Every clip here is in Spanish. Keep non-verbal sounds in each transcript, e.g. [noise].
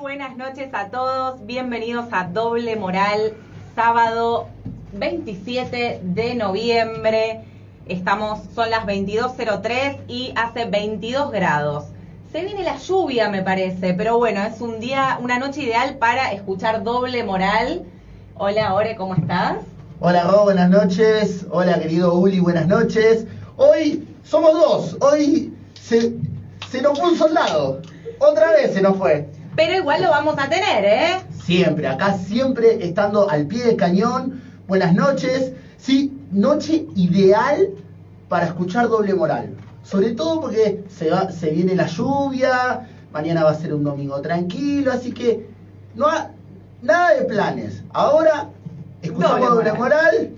buenas noches a todos. Bienvenidos a Doble Moral, sábado 27 de noviembre. Estamos, son las 22.03 y hace 22 grados. Se viene la lluvia, me parece, pero bueno, es un día, una noche ideal para escuchar Doble Moral. Hola, Ore, ¿cómo estás? Hola, Ro, buenas noches. Hola, querido Uli, buenas noches. Hoy somos dos. Hoy se, se nos fue un soldado. Otra vez se nos fue. Pero igual lo vamos a tener, ¿eh? Siempre, acá siempre estando al pie del cañón. Buenas noches. Sí, noche ideal para escuchar doble moral. Sobre todo porque se, va, se viene la lluvia, mañana va a ser un domingo tranquilo, así que no ha, nada de planes. Ahora escuchamos Doble doble, moral. moral.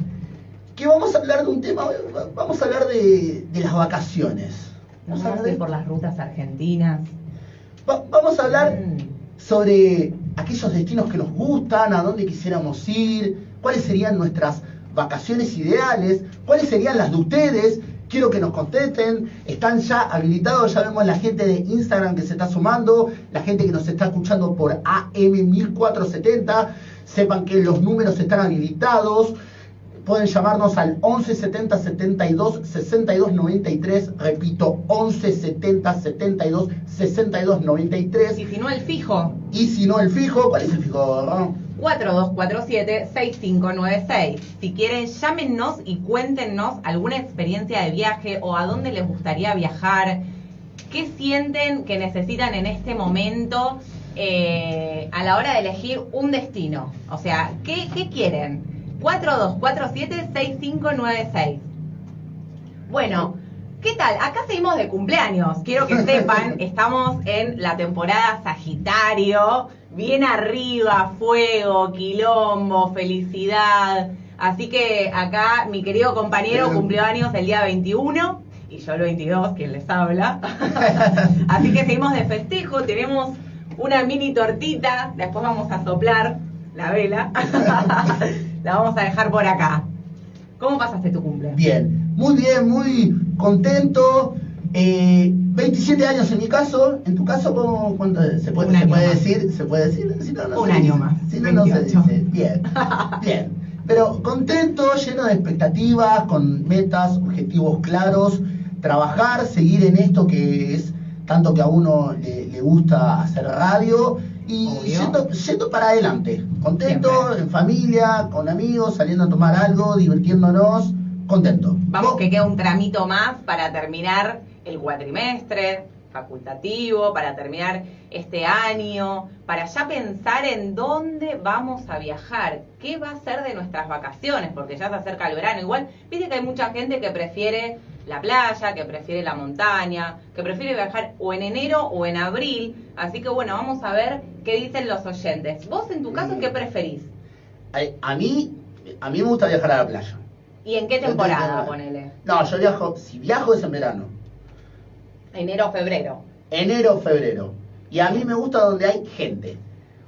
que vamos a hablar de un tema, vamos a hablar de, de las vacaciones. Vamos Vamos a a hablar ir de- por las rutas argentinas. Va- vamos a hablar Mm. sobre aquellos destinos que nos gustan, a dónde quisiéramos ir, cuáles serían nuestras vacaciones ideales, cuáles serían las de ustedes. Quiero que nos contesten, están ya habilitados, ya vemos la gente de Instagram que se está sumando, la gente que nos está escuchando por AM1470, sepan que los números están habilitados, pueden llamarnos al 11 70 72 62 93, repito, 11 70 72 62 93. Y si no, el fijo. Y si no el fijo, ¿cuál es el fijo, Ron? 4247-6596. Si quieren, llámenos y cuéntenos alguna experiencia de viaje o a dónde les gustaría viajar. ¿Qué sienten que necesitan en este momento eh, a la hora de elegir un destino? O sea, ¿qué, qué quieren? 4247-6596. Bueno, ¿qué tal? Acá seguimos de cumpleaños. Quiero que sepan, [laughs] estamos en la temporada Sagitario, bien arriba, fuego, quilombo, felicidad. Así que acá mi querido compañero Bien. cumplió años el día 21 y yo el 22, quien les habla. [laughs] Así que seguimos de festejo, tenemos una mini tortita, después vamos a soplar la vela. [laughs] la vamos a dejar por acá. ¿Cómo pasaste tu cumple? Bien, muy bien, muy contento. Eh, 27 años en mi caso, en tu caso, ¿cómo, cuánto es? ¿Se puede, se puede decir? ¿Se puede decir? Si no, no Un se año dice. más, Si no, no se 28. dice. Bien, [laughs] bien. Pero contento, lleno de expectativas, con metas, objetivos claros, trabajar, seguir en esto que es tanto que a uno le, le gusta hacer radio y yendo, yendo para adelante. Contento, Siempre. en familia, con amigos, saliendo a tomar algo, divirtiéndonos, contento. Vamos ¿Vos? que queda un tramito más para terminar el cuatrimestre facultativo, para terminar este año, para ya pensar en dónde vamos a viajar, qué va a ser de nuestras vacaciones, porque ya se acerca el verano. Igual, viste que hay mucha gente que prefiere la playa, que prefiere la montaña, que prefiere viajar o en enero o en abril. Así que bueno, vamos a ver qué dicen los oyentes. Vos en tu caso. ¿qué preferís? A, a mí, a mí me gusta viajar a la playa. ¿Y en qué temporada, ponele? No, yo viajo, si viajo es en verano. Enero o febrero. Enero, febrero. Y a mí me gusta donde hay gente.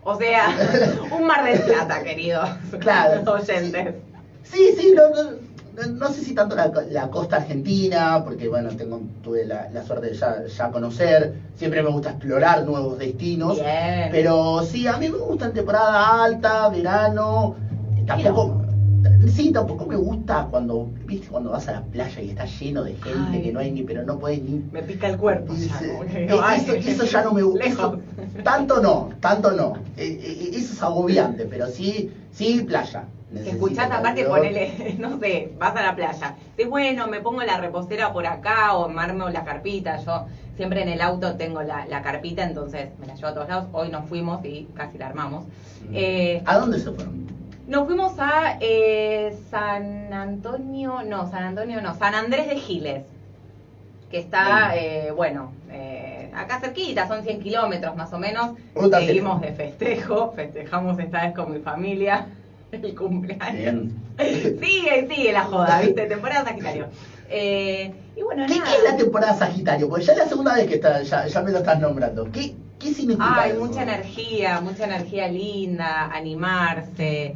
O sea, [laughs] un mar del plata, queridos Claro. [laughs] oyentes. Sí, sí, no, no, no- no sé si tanto la, la costa argentina, porque bueno, tengo, tuve la, la suerte de ya, ya conocer, siempre me gusta explorar nuevos destinos, Bien. pero sí, a mí me gusta en temporada alta, verano, tampoco, sí, tampoco me gusta cuando, viste, cuando vas a la playa y está lleno de gente Ay. que no hay ni, pero no puedes ni... Me pica el cuerpo. ya, que eh, eso, eso ya no me gusta. Tanto no, tanto no. Eh, eh, eso es agobiante, pero sí, sí, playa. Escuchás aparte ponele, [laughs] no sé, vas a la playa. Dices, bueno, me pongo la reposera por acá o me armo la carpita. Yo siempre en el auto tengo la, la carpita, entonces me la llevo a todos lados. Hoy nos fuimos y casi la armamos. Eh, ¿A dónde se fueron? Nos fuimos a eh, San Antonio, no, San Antonio no, San Andrés de Giles, que está, eh, bueno, eh, acá cerquita, son 100 kilómetros más o menos. Seguimos de festejo, [laughs] festejamos esta vez con mi familia [laughs] el cumpleaños. Bien. Sigue sigue la joda, ¿viste? Temporada Sagitario. Eh, y bueno, ¿Qué, nada. qué es la temporada Sagitario? Porque ya es la segunda vez que está, ya, ya me lo estás nombrando. ¿Qué, qué significa Hay eso? mucha energía, mucha energía linda, animarse.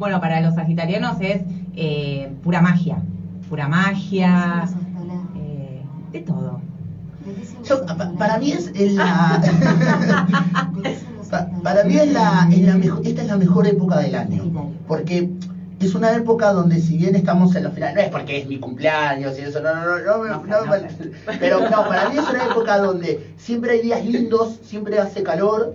Bueno, para los sagitarianos es eh, pura magia, pura magia, eh, de todo. Yo, pa- para mí es la... [laughs] [laughs] Pa- Para mí es la, es la mejor, esta es la mejor época del año. Porque es una época donde si bien estamos en la final, no es porque es mi cumpleaños y eso, no, no, no, no, no, no, no. [laughs] pero no, para mí es una época donde siempre hay días lindos, siempre hace calor,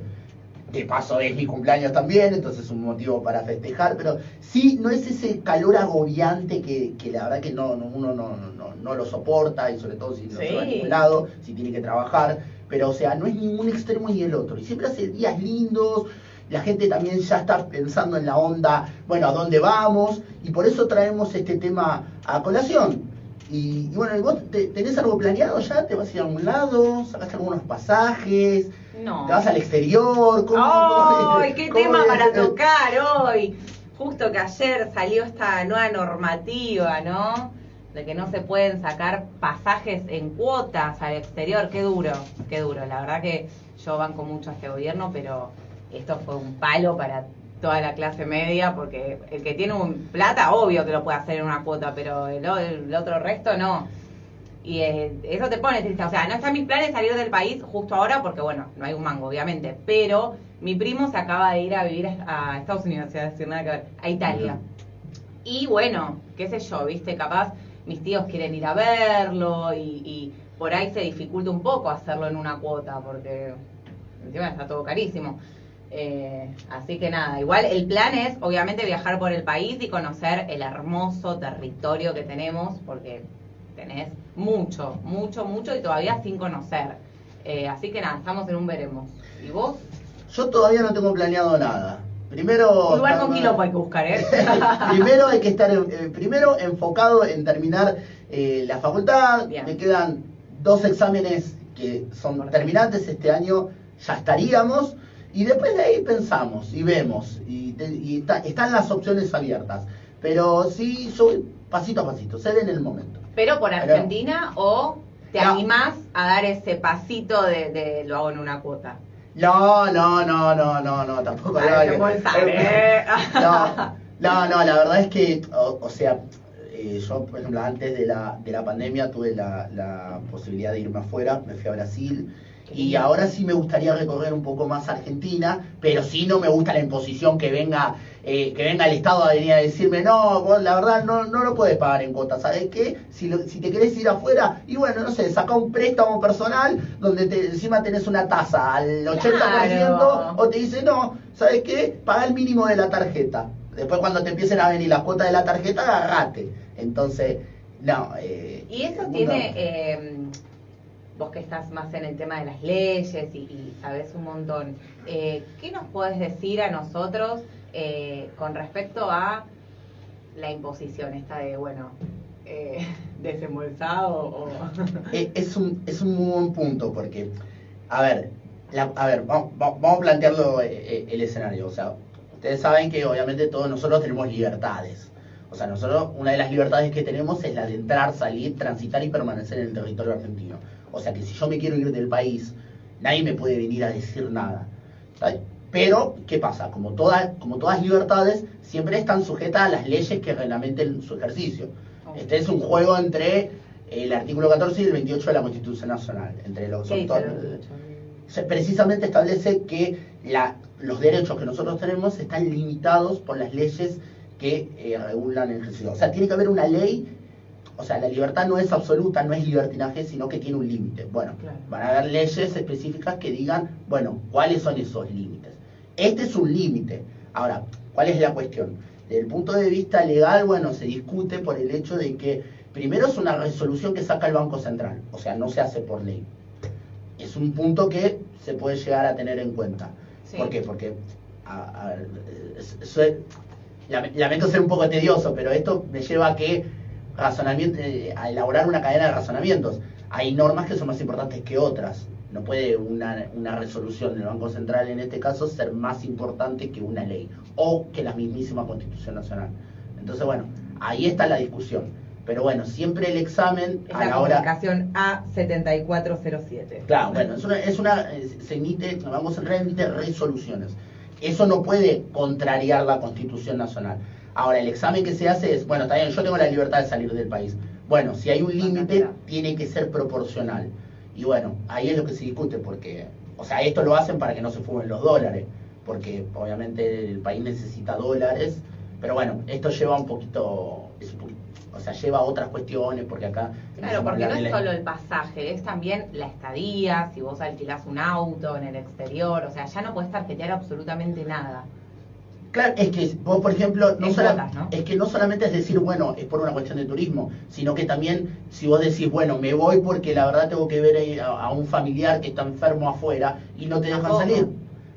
de paso es mi cumpleaños también, entonces es un motivo para festejar, pero sí, no es ese calor agobiante que, que la verdad que no, no uno no, no, no, lo soporta, y sobre todo si no se va a ningún lado, si tiene que trabajar, pero o sea, no es ningún extremo ni el otro, y siempre hace días lindos, la gente también ya está pensando en la onda, bueno, a dónde vamos, y por eso traemos este tema a colación. Y, bueno, ¿vos tenés algo planeado ya? ¿Te vas a ir a algún lado? ¿Sacaste algunos pasajes? No. ¿Te vas al exterior? ¡Ay, qué [laughs] tema para tocar hoy! Justo que ayer salió esta nueva normativa, ¿no? De que no se pueden sacar pasajes en cuotas al exterior. Qué duro, qué duro. La verdad que yo banco mucho a este gobierno, pero esto fue un palo para toda la clase media, porque el que tiene un plata, obvio que lo puede hacer en una cuota, pero el, otro resto no. Y eh, eso te pone triste. O sea, no está en mis planes salir del país justo ahora, porque bueno, no hay un mango, obviamente. Pero mi primo se acaba de ir a vivir a Estados Unidos, [laughs] a decir nada que ver, a Italia. Y bueno, qué sé yo, viste, capaz mis tíos quieren ir a verlo y, y por ahí se dificulta un poco hacerlo en una cuota, porque encima está todo carísimo. Eh, así que nada, igual el plan es obviamente viajar por el país y conocer el hermoso territorio que tenemos, porque tenés mucho, mucho, mucho y todavía sin conocer. Eh, así que nada, estamos en un veremos. ¿Y vos? Yo todavía no tengo planeado nada. Primero. Un lugar con quilombo hay que buscar, ¿eh? [laughs] primero hay que estar, eh, primero enfocado en terminar la facultad. Me quedan dos exámenes que son terminantes este año, ya estaríamos. Y después de ahí pensamos y vemos, y, están las opciones abiertas. Pero sí, soy pasito a pasito, se en el momento. ¿Pero por Argentina o te animás a dar ese pasito de, lo hago en una cuota? No, no, no, no, no, no, tampoco. no, no, no, la verdad es que, o, sea, eh, yo, por ejemplo, antes de la, de la pandemia tuve la, la posibilidad de irme afuera, me fui a Brasil. Y ahora sí me gustaría recorrer un poco más Argentina, pero sí no me gusta la imposición que venga eh, que venga el Estado a venir a decirme, no, vos la verdad no, no lo puedes pagar en cuotas, ¿sabes qué? Si, si te querés ir afuera, y bueno, no sé, saca un préstamo personal donde te, encima tenés una tasa al 80% o te dice, no, ¿sabes qué? Paga el mínimo de la tarjeta. Después cuando te empiecen a venir las cuotas de la tarjeta, agarrate. Entonces, no. Eh, y eso tiene... Eh, vos que estás más en el tema de las leyes y, sabes un montón, eh, ¿qué nos puedes decir a nosotros eh, con respecto a la imposición esta de, bueno, eh, [laughs] desembolsado o... Eh, es, un, es un muy buen punto porque, a ver, a ver, vamos, vamos a plantearlo el escenario, o sea, ustedes saben que obviamente todos nosotros tenemos libertades. O sea, nosotros, una de las libertades que tenemos es la de entrar, salir, transitar y permanecer en el territorio argentino. O sea que si yo me quiero ir del país, nadie me puede venir a decir nada. Pero, ¿qué pasa? Como, todas como todas libertades, siempre están sujetas a las leyes que reglamenten su ejercicio. Este es un juego entre el artículo 14 y el 28 de la Constitución Nacional. Entre los precisamente establece que la, los derechos que nosotros tenemos están limitados por las leyes que eh, regulan el ejercicio. O sea, tiene que haber una ley o sea, la libertad no es absoluta, no es libertinaje, sino que tiene un límite. Bueno, van a haber leyes específicas que digan, bueno, ¿cuáles son esos límites? Este es un límite. Ahora, ¿cuál es la cuestión? Desde el punto de vista legal, bueno, se discute por el hecho de que primero es una resolución que saca el Banco Central, o sea, no se hace por ley. Es un punto que se puede llegar a tener en cuenta. ¿Por qué? Porque, a, ver, lamento ser un poco tedioso, pero esto me lleva a que razonamiento, eh, a elaborar una cadena de razonamientos. Hay normas que son más importantes que otras. No puede una, una resolución del Banco Central en este caso ser más importante que una ley o que la mismísima Constitución Nacional. Entonces, bueno, ahí está la discusión. Pero bueno, siempre el examen a la, hora... A7407. Claro, bueno, es una, es una se emite, el Banco Central emite resoluciones. Eso no puede contrariar la Constitución Nacional. Ahora, el examen que se hace es, bueno, está bien, yo tengo la libertad de salir del país. Bueno, si hay un límite, tiene que ser proporcional. Y bueno, ahí es lo que se discute, porque, o sea, esto lo hacen para que no se fumen los dólares. porque obviamente el país necesita dólares, pero bueno, esto lleva un poquito, es un poquito- o sea, lleva otras cuestiones, porque acá... Claro, porque no es solo el pasaje, es también la estadía, si vos alquilás un auto en el exterior, o sea, ya no puedes tarjetear absolutamente nada. Claro, es que vos, por ejemplo, no es que no solamente es decir, bueno, es por una cuestión de turismo, sino que también si vos decís, bueno, me voy porque la verdad tengo que ver a, a un familiar que está enfermo afuera y no te dejan Tampoco. salir.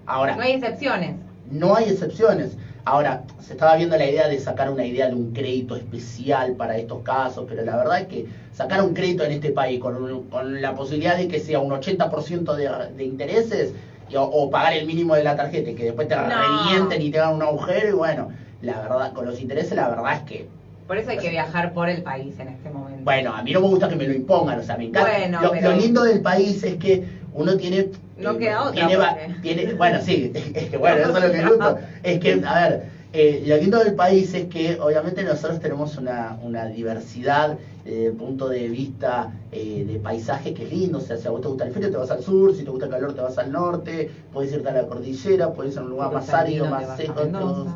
Ahora, No hay excepciones. no hay excepciones. Ahora, se estaba viendo la idea de sacar una idea de un crédito especial para estos casos, pero la verdad es que sacar un crédito en este país con, un- con la posibilidad de que sea un 80% de, de intereses o, o pagar el mínimo de la tarjeta y que después te No. revienten y te hagan un agujero y bueno, la verdad, con los intereses la verdad es que, Por eso hay que viajar por el país en este momento. bueno, a mí no me gusta que me lo impongan, o sea, me encanta. Bueno, lo, pero- lo lindo del país es que uno tiene... eh, No queda otra, Tiene, porque- tiene- bueno, sí, [laughs] es que bueno, eso es lo que [laughs] gusta. Es que, a ver, eh, lo lindo del país es que obviamente nosotros tenemos una, una diversidad eh, de punto de vista eh, de paisaje que es lindo. O sea, si a vos te gusta el frío, te vas al sur, si te gusta el calor, te vas al norte, puedes irte a la cordillera, puedes ir a un lugar más árido, más seco. Entonces-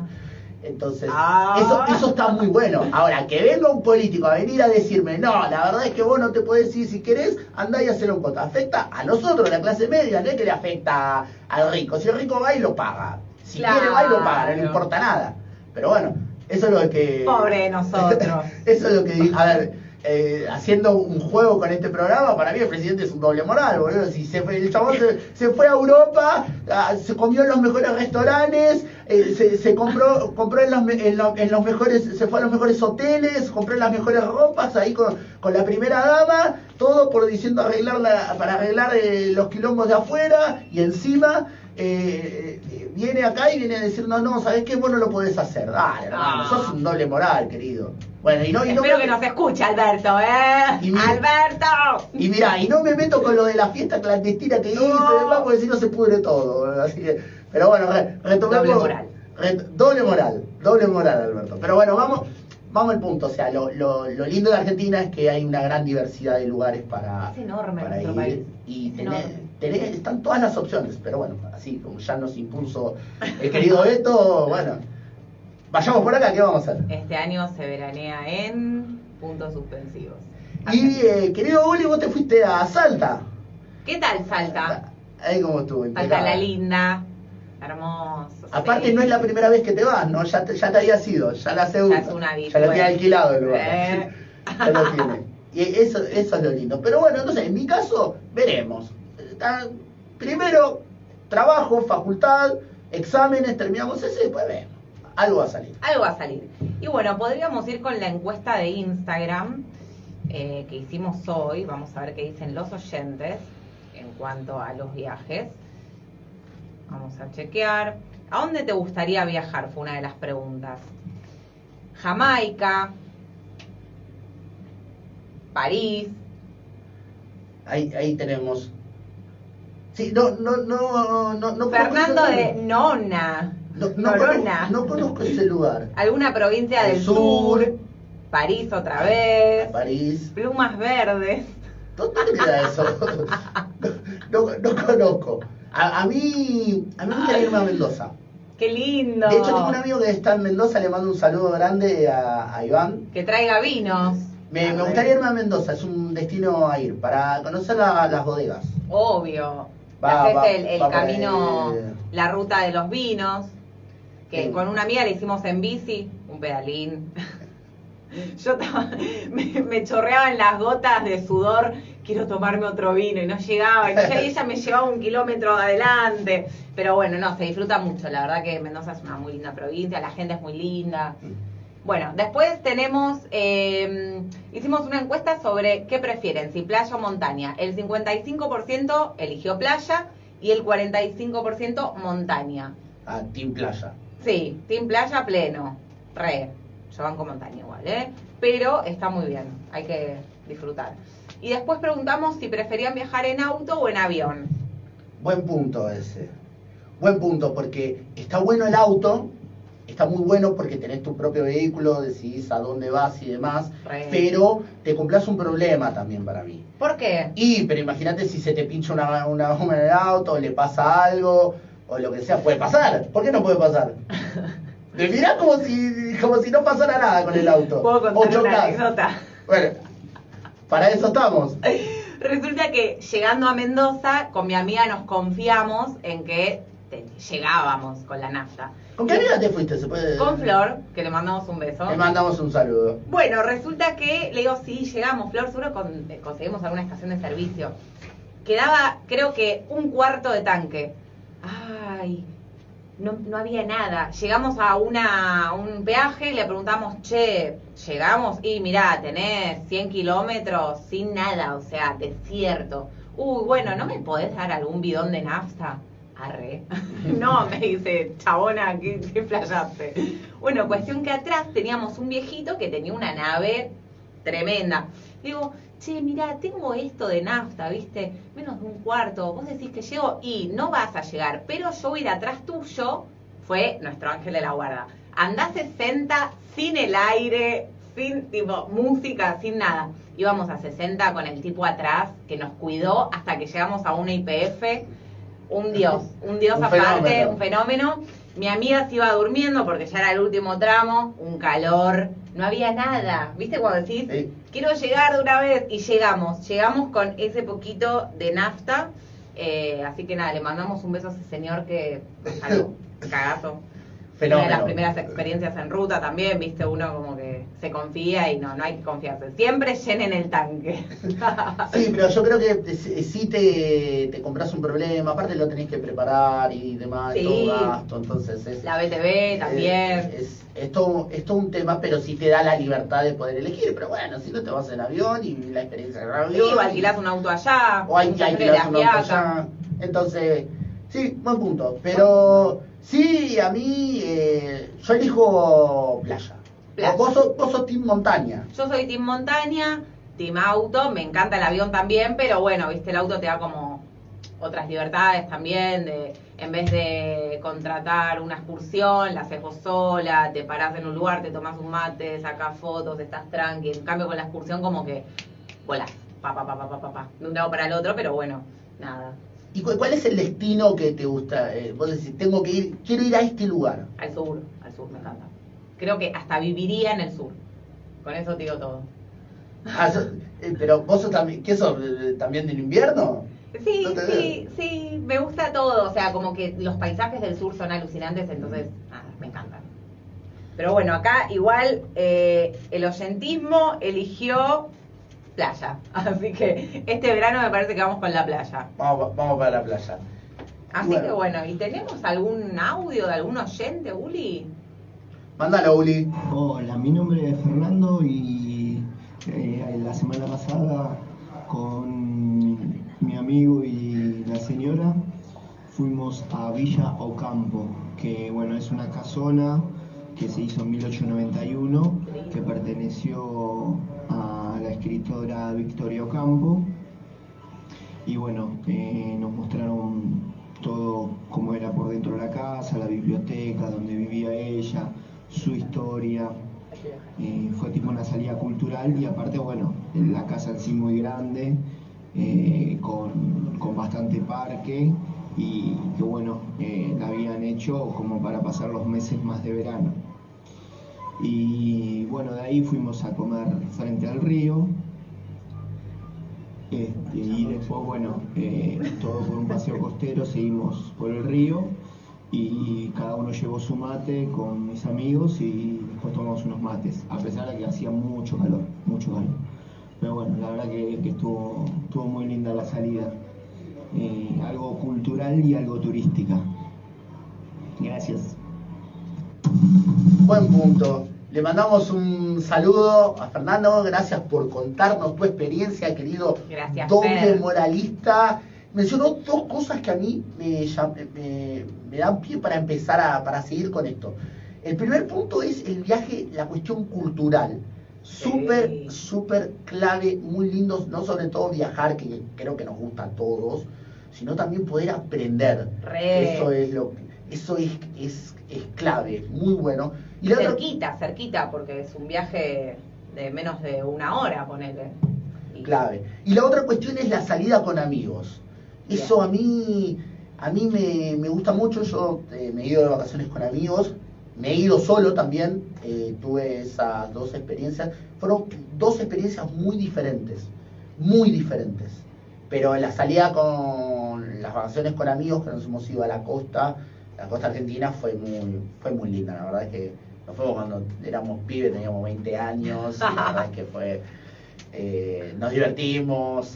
Entonces, Ah. eso, eso está muy bueno. Ahora, que venga un político a venir a decirme, no, la verdad es que vos no te podés ir si querés, andá y hacerlo un voto. Afecta a nosotros, la clase media, no es que le afecta al rico. Si el rico va y lo paga. Si Claro. quiere va y lo paga, no importa nada. Pero bueno, eso es lo que... Pobre de nosotros. [laughs] eso es lo que... A ver, eh, haciendo un juego con este programa, para mí el presidente es un doble moral, boludo. Si se fue, el chabón se, se fue a Europa, se comió en los mejores restaurantes, eh, se, se compró, compró en, los, en, lo- en los mejores, se fue a los mejores hoteles, compró en las mejores ropas ahí con, con la primera dama, todo por diciendo arreglar la, para arreglar eh, los quilombos de afuera y encima eh, eh, viene acá y viene a decir, no, no, ¿sabes qué? Vos no lo podés hacer. Dale, hermano, Ah. sos un doble moral, querido. Bueno, y no, y no Espero que nos escuche Alberto, ¿eh? Y mira- ¡Alberto! y mirá, y no me meto con lo de la fiesta clandestina que hice No. y demás, porque si no se pudre todo. Así que, pero bueno, re- retomemos. Doble moral. re- doble moral, doble moral, Alberto. Pero bueno, vamos, vamos al punto. O sea, lo, lo, lo lindo de Argentina es que hay una gran diversidad de lugares para, Es enorme para ir. país. Y Es enorme. Tenés- están todas las opciones. Pero bueno, así como ya nos impuso el querido Beto, [laughs] bueno, vayamos por acá, ¿qué vamos a hacer? Este año se veranea en puntos suspensivos. Y eh, querido Uli, vos te fuiste a Salta. ¿Qué tal Salta? Ahí como estuvo. Salta la linda, hermoso. Aparte sí. no es la primera vez que te vas, ¿no? Ya te, ya te había sido, ya la segunda. Ya es una Ya lo tiene alquilado el lugar. Eh. ya lo tiene. Y eso, eso es lo lindo. Pero bueno, entonces en mi caso, veremos. Está- Primero, trabajo, facultad, exámenes, terminamos ese y después vemos. Algo va a salir. Algo va a salir. Y bueno, podríamos ir con la encuesta de Instagram eh, que hicimos hoy. Vamos a ver qué dicen los oyentes en cuanto a los viajes. Vamos a chequear. ¿A dónde te gustaría viajar? Fue una de las preguntas. Jamaica, París, Ahí, ahí tenemos. Sí, no, no, no, no, no Fernando de. Nona, no, no, conozco, no conozco ese lugar. alguna provincia del sur, sur. París otra vez, París. plumas verdes. ¿Dónde queda eso? No, no conozco. A, a mí, a mí me gustaría irme a Mendoza. ¡Qué lindo! De hecho, tengo un amigo que está en Mendoza, le mando un saludo grande a, a Iván. Que traiga vinos. Me, me gustaría irme a Mendoza, es un destino a ir, para conocer la- las bodegas. Obvio. Va, Haces va, el, el va por camino, la ruta de los vinos. Que Sí. con una amiga le hicimos en bici, un pedalín. [laughs] Yo estaba, [laughs] me, me chorreaban las gotas de sudor, quiero tomarme otro vino y no llegaba. Y ella, ella me llevaba un kilómetro adelante. Pero bueno, no, se disfruta mucho. La verdad que Mendoza es una muy linda provincia, la gente es muy linda. Bueno, después tenemos, eh, hicimos una encuesta sobre qué prefieren, si playa o montaña. El 55% eligió playa y el 45% montaña. A Team Playa. Sí, team playa pleno, re. Yo banco montaña igual, ¿eh? Pero está muy bien, hay que disfrutar. Y después preguntamos si preferían viajar en auto o en avión. Buen punto ese. Buen punto, porque está bueno el auto, está muy bueno porque tenés tu propio vehículo, decidís a dónde vas y demás, pero te cumplas un problema también para mí. ¿Por qué? Y, pero imagínate si se te pincha una, una goma en el auto, le pasa algo, o lo que sea, puede pasar. ¿Por qué no puede pasar? [laughs] Me mirás como si, como si no pasara nada con el auto. Puedo contar una anécdota. Bueno, para eso estamos. [laughs] Resulta que llegando a Mendoza, con mi amiga nos confiamos en que te- llegábamos con la nafta. ¿Con qué amiga te fuiste? ¿Se puede? Con Flor, que le mandamos un beso. Le mandamos un saludo. Bueno, resulta que le digo, sí, llegamos, Flor, seguro con- eh, conseguimos alguna estación de servicio. Quedaba, creo que, un cuarto de tanque. Ay, no, no había nada. Llegamos a una, a un peaje y le preguntamos, che, llegamos y mirá, tenés 100 kilómetros sin nada, o sea, desierto. Uy, bueno, ¿no me podés dar algún bidón de nafta? Arre. [laughs] no, me dice, chabona, ¿qué, qué flayaste? Bueno, cuestión que atrás teníamos un viejito que tenía una nave tremenda. Digo, che, mira, tengo esto de nafta, ¿viste? Menos de un cuarto. Vos decís que llego y no vas a llegar, pero yo voy ir atrás tuyo. Fue nuestro ángel de la guarda. Andá 60 sin el aire, sin tipo música, sin nada. Íbamos a 60 con el tipo atrás que nos cuidó hasta que llegamos a una IPF. Un dios, un dios Un aparte, fenómeno. un fenómeno. Mi amiga se iba durmiendo porque ya era el último tramo, un calor, no había nada. ¿Viste cuando decís, Sí. quiero llegar de una vez? Y llegamos, llegamos con ese poquito de nafta. eh, así que nada, le mandamos un beso a ese señor que salió [laughs] cagazo. Una de las Fenómeno. primeras experiencias en ruta también, viste, uno como que se confía y no, no hay que confiarse. Siempre llenen el tanque. [laughs] Sí, pero yo creo que si te, te compras un problema, aparte lo tenés que preparar y demás, Sí. todo gasto, entonces es... La BTV también. Es, es, es todo, es todo un tema, pero sí te da la libertad de poder elegir. Pero bueno, si no te vas en avión y la experiencia en Sí, avión. o alquilás un auto allá. o hay alquilar un auto allá. Entonces, sí, buen punto. Pero sí, a mí, eh, yo elijo playa. Vos, sos, vos sos team montaña. Yo soy Team Montaña, Team Auto, me encanta el avión también, pero bueno, viste, el auto te da como otras libertades también, de en vez de contratar una excursión, la haces vos sola, te parás en un lugar, te tomas un mate, sacas fotos, estás tranqui. En cambio con la excursión como que volás, pa, pa, pa, pa, pa, pa, pa, de un lado para el otro, pero bueno, nada, ¿Y cu- cuál es el destino que te gusta? Eh, vos decís, tengo que ir, quiero ir a este lugar. al sur, al sur me encanta. Creo que hasta viviría en el sur. Con eso te digo todo. Ah, sos- eh, pero vos sos también, ¿qué sos? eh, ¿También del invierno? Sí, No sí, sí, me gusta todo, o sea, como que los paisajes del sur son alucinantes, entonces, nada, me encantan. Pero bueno, acá igual eh, el oyentismo eligió playa, [laughs] así que este verano me parece que vamos con la playa. Vamos, vamos para la playa. Así Bueno. que bueno, ¿y tenemos algún audio de algún oyente, Uli? Mándalo, Uli. Hola, mi nombre es Fernando y eh, la semana pasada con mi amigo y la señora fuimos a Villa Ocampo, que bueno, es una casona que se hizo en 1891, que perteneció a la escritora Victoria Ocampo. Y bueno, eh, nos mostraron todo cómo era por dentro de la casa, la biblioteca, donde vivía ella, su historia. Eh, fue tipo una salida cultural y aparte, bueno, la casa en sí muy grande, eh, con, con bastante parque y que bueno, eh, la habían hecho como para pasar los meses más de verano. Y bueno, de ahí fuimos a comer frente al río. Este, y después, bueno, todo por un paseo costero, seguimos por el río y cada uno llevó su mate con mis amigos y después tomamos unos mates, a pesar de que hacía mucho calor, mucho calor. Pero bueno, la verdad que, que estuvo, estuvo muy linda la salida. Eh, algo cultural y algo turística. Gracias. Buen punto. Le mandamos un saludo a Fernando. Gracias por contarnos tu experiencia, querido Gracias, doble Fer. moralista. Mencionó dos cosas que a mí me, me- me dan pie para empezar a para seguir con esto. El primer punto es el viaje, la cuestión cultural. Súper, Sí. súper clave, muy lindo, no sobre todo viajar, que creo que nos gusta a todos, sino también poder aprender. Re. Eso es lo eso es, es, es clave, muy bueno. Y la otra- cerquita, cerquita, porque es un viaje de menos de una hora, ponele. Y- clave. Y la otra cuestión es la salida con amigos. Eso a mí A mí me, me gusta mucho, yo eh, me he ido de vacaciones con amigos, me he ido solo también, eh, tuve esas dos experiencias. Fueron dos experiencias muy diferentes, muy diferentes. Pero la salida con las vacaciones con amigos, que nos hemos ido a la costa, la costa argentina, fue muy, fue muy linda. La verdad es que nos fuimos cuando éramos pibes, teníamos 20 años, y la verdad es que fue eh, nos divertimos,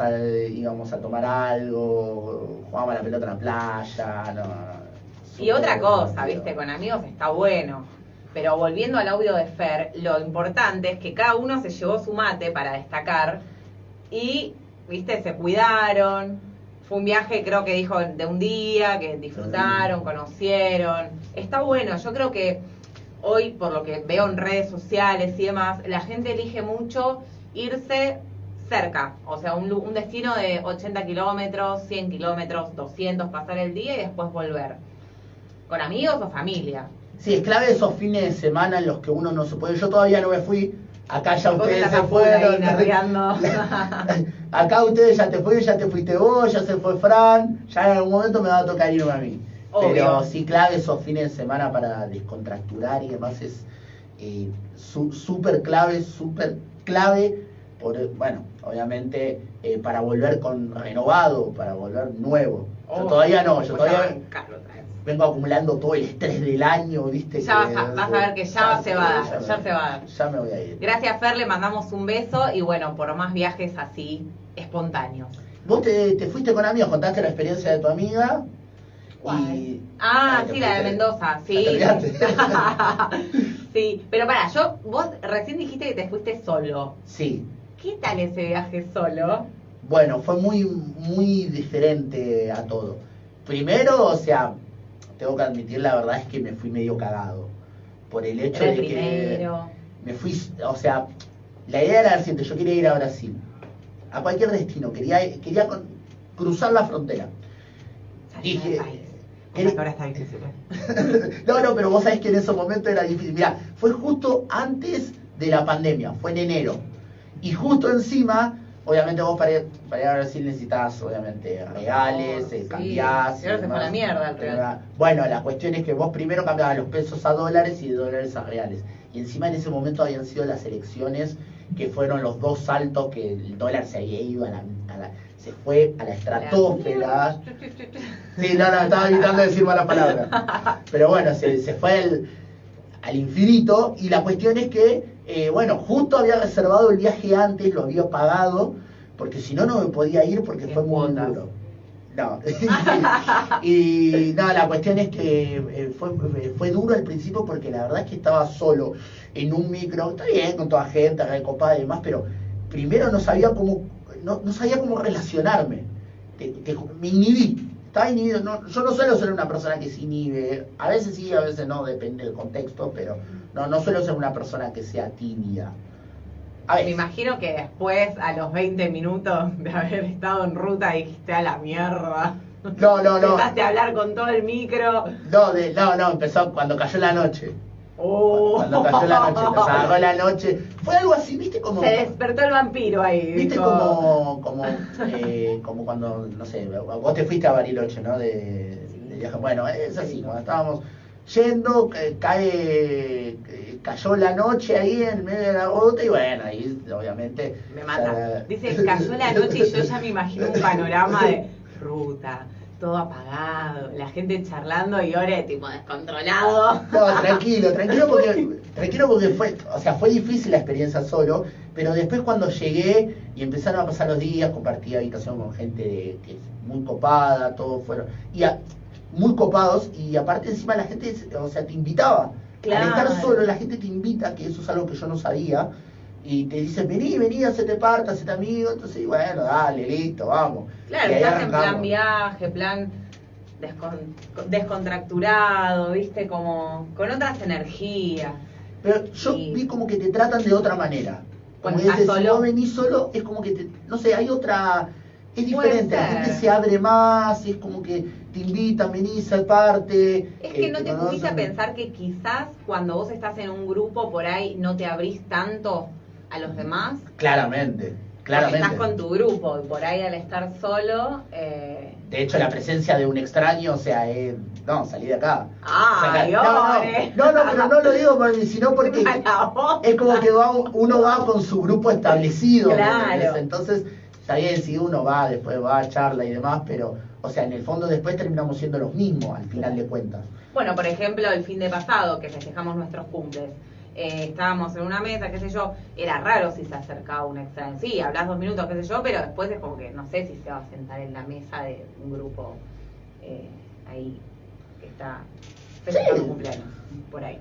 íbamos a tomar algo, jugábamos a la pelota en la playa. No, no, Y otra cosa, divertido. viste, con amigos está bueno. Pero volviendo al audio de Fer, lo importante es que cada uno se llevó su mate para destacar y, viste, se cuidaron. Fue un viaje, creo que dijo, de un día, que disfrutaron, conocieron. Está bueno, yo creo que hoy, por lo que veo en redes sociales y demás, la gente elige mucho irse cerca, o sea, un, destino de 80 kilómetros, 100 kilómetros, 200, pasar el día y después volver. ¿Con amigos o familia? Sí, es clave esos fines de semana en los que uno no se puede. Yo todavía no me fui. Acá ya ustedes se fueron. [laughs] Acá ustedes ya te fueron, ya te fuiste vos, ya se fue Fran. Ya en algún momento me va a tocar irme a mí. Obvio. Pero sí, clave esos fines de semana para descontracturar y demás es eh, su- súper clave, súper clave. Por, bueno, obviamente eh, para volver con renovado, para volver nuevo. Yo todavía no, yo pues todavía vengo acumulando todo el estrés del año, ¿viste? Ya vas a- vas a ver que ya se va a dar, ya me- se va a dar. Ya me voy a ir. Gracias Fer, le mandamos un beso y bueno, por más viajes así, espontáneos. Vos te, te fuiste con amigos, contaste la experiencia de tu amiga. Ah, sí, la de Mendoza, ¿Ya sí. [laughs] [laughs] sí, pero para, yo, vos recién dijiste que te fuiste solo. sí. ¿Qué tal ese viaje solo? Bueno, fue muy, muy diferente a todo. Primero, o sea, tengo que admitir la verdad es que me fui medio cagado. Por el hecho de que me fui, o sea, la idea era la siguiente, yo quería ir a Brasil. A cualquier destino, quería, quería cruzar la frontera. Dije, país. ¿qué- Cosa que ahora está difícil. ¿eh? [laughs] no, no, pero vos sabés que en ese momento era difícil. Mira, fue justo antes de la pandemia, fue en enero. Y justo encima, obviamente vos para, ir- para ir a Brasil necesitas, obviamente, reales, eh, Sí, cambiás. y ahora se fue la mierda el real. Bueno, la cuestión es que vos primero cambiabas los pesos a dólares y de dólares a reales. Y encima en ese momento habían sido las elecciones que fueron los dos saltos que el dólar se había ido a la, a la- se fue a la estratosfera. Sí, no, no, estaba evitando decir malas palabras. Pero bueno, se, se fue al, al infinito y la cuestión es que, eh, bueno, justo había reservado el viaje antes, lo había pagado, porque si no, no me podía ir porque fue muy duro. No. [laughs] y no, la cuestión es que eh, fue, fue duro al principio porque la verdad es que estaba solo en un micro, está bien, con toda gente, recopada y demás, pero primero no sabía cómo, no, no sabía cómo relacionarme. Te- te- me inhibí, estaba inhibido. No, yo no suelo ser una persona que se inhibe, a veces sí, a veces no, depende del contexto, pero no, no suelo ser una persona que sea tímida. A Me imagino que después, a los 20 minutos de haber estado en ruta, dijiste a la mierda. no, no, no, Empezaste a hablar con todo el micro. no, de- no, no, empezó cuando cayó la noche. Oh. Cuando cayó la noche, nos agarró la noche. Fue algo así, ¿viste? Como, Se despertó el vampiro ahí. ¿Viste dijo, como, como, eh, como cuando, no sé, vos te fuiste a Bariloche, ¿no? De, de viaje. Bueno, es así, cuando estábamos yendo, eh, cae, eh, cayó la noche ahí en medio de la ruta y bueno, ahí obviamente... Me mata. ya- Dice, cayó la noche y yo ya me imagino un panorama de ruta, todo apagado, la gente charlando y Ore tipo descontrolado. No, [laughs] tranquilo, tranquilo porque, tranquilo porque fue, o sea, fue difícil la experiencia solo, pero después cuando llegué y empezaron a pasar los días, compartí habitación con gente de- que es muy copada, todos fueron, y a- muy copados, y aparte encima la gente, o sea, te invitaba. Claro. Al estar solo, la gente te invita, que eso es algo que yo no sabía, y te dicen, vení, vení, hacete parte, hacete amigo, entonces, bueno, dale, listo, vamos. Claro, estás en plan viaje, plan descon- descontracturado, viste, como con otras energías. Pero yo Y- vi como que te tratan de otra manera. Como estás dices, si solo. vos venís solo, es como que, te, no sé, hay otra... Es diferente, la gente se abre más, es como que te invitan, venís al parte. Es que eh, no te pusiste a pensar que quizás cuando vos estás en un grupo por ahí no te abrís tanto a los demás. Claramente, Claramente. estás con tu grupo y por ahí al estar solo... Eh... De hecho, la presencia de un extraño, o sea, es... No, salí de acá. Ah, no, no, no, no, pero no lo digo por- sino porque [laughs] es como que va, uno va con su grupo establecido. ¿me Claro. Entonces, está bien si uno va, después va, charla y demás, pero, o sea, en el fondo después terminamos siendo los mismos al final de cuentas. Bueno, por ejemplo, el fin de pasado, que festejamos nuestros cumples, eh, estábamos en una mesa, qué sé yo, era raro si se acercaba un extraño. Sí, hablas dos minutos, qué sé yo, pero después es como que no sé si se va a sentar en la mesa de un grupo eh, ahí que está festejando Sí. cumpleaños, por ahí.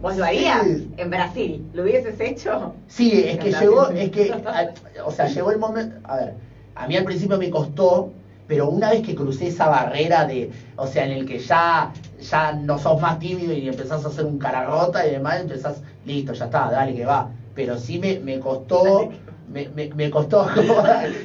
¿Vos lo harías Sí. en Brasil? ¿Lo hubieses hecho? Sí, es que llegó, es que, a- o sea, [laughs] llegó el momento, a ver, a mí al principio me costó, pero una vez que crucé esa barrera de, o sea, en el que ya, ya no sos más tímido y empezás a hacer un cara rota y demás, empezás, listo, ya está, dale que va. Pero sí me, me costó, me, me, me costó,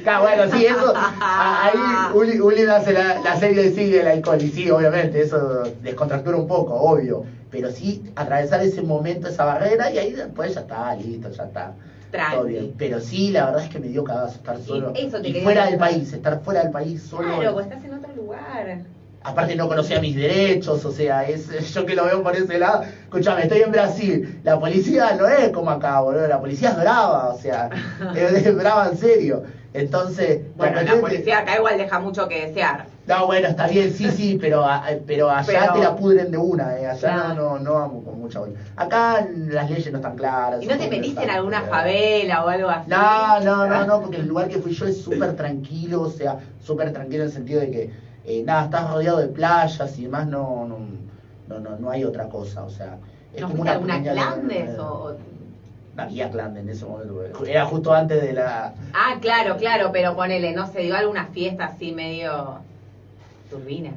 claro, [laughs] bueno, sí, eso, ahí Uli, Uli hace la, la serie de sigue el alcohol, y sí, obviamente, eso descontractura un poco, obvio, pero sí atravesar ese momento, esa barrera, y ahí después ya está, listo, ya está. Tranqui. Todo bien. Pero sí, la verdad es que me dio cagazo estar solo. eso te y fuera del país, estar fuera del país solo. Claro, pues estás en otro lugar. Aparte no conocía mis derechos, o sea, es [laughs] yo que lo veo por ese lado. Escúchame, estoy en Brasil. La policía no es como acá, boludo. La policía es brava, o sea, [laughs] es, es brava en serio. Entonces, Bueno, la policía acá igual deja mucho que desear. No, bueno, está bien, sí, sí, [laughs] pero, a- pero allá Pero- te la pudren de una, eh. Allá Claro. no, no, no vamos con mucha bola. Acá las leyes no están claras. ¿Y no te metiste en alguna favela o algo así? No, no, no, no, [laughs] porque el lugar que fui yo es súper tranquilo, o sea, súper tranquilo en el sentido de que, eh, nada, estás rodeado de playas y demás, no, no, no, no, no hay otra cosa, o sea, es ¿No como una alguna Clandes o...? o- No había Clandes en ese momento, era justo antes de la... Ah, claro, claro, pero ponele, no sé, dio alguna fiesta así medio turbina.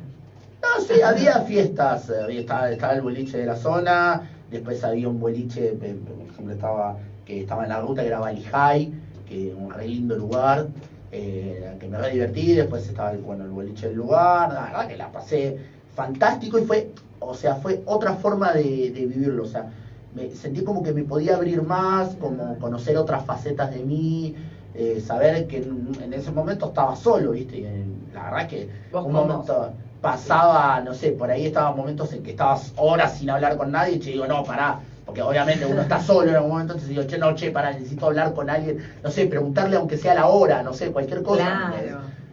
No, sí, había fiestas, eh, había, estaba, estaba el boliche de la zona, después había un boliche, eh, por ejemplo, estaba, que estaba en la ruta, que era Valijay, que un re lindo lugar, eh, que me re divertí, después estaba el, bueno, el boliche del lugar, la verdad que la pasé fantástico y fue, o sea, fue otra forma de, de vivirlo, o sea, me sentí como que me podía abrir más, como conocer otras facetas de mí, eh, saber que en, en ese momento estaba solo, ¿viste? Y, eh, la verdad que Vos un momento pasaba, no sé, por ahí estaba momentos en que estabas horas sin hablar con nadie y te digo, no, pará, porque obviamente uno está [laughs] solo en algún momento, entonces digo, che, no, che, pará, necesito hablar con alguien, no sé, preguntarle aunque sea la hora, no sé, cualquier cosa.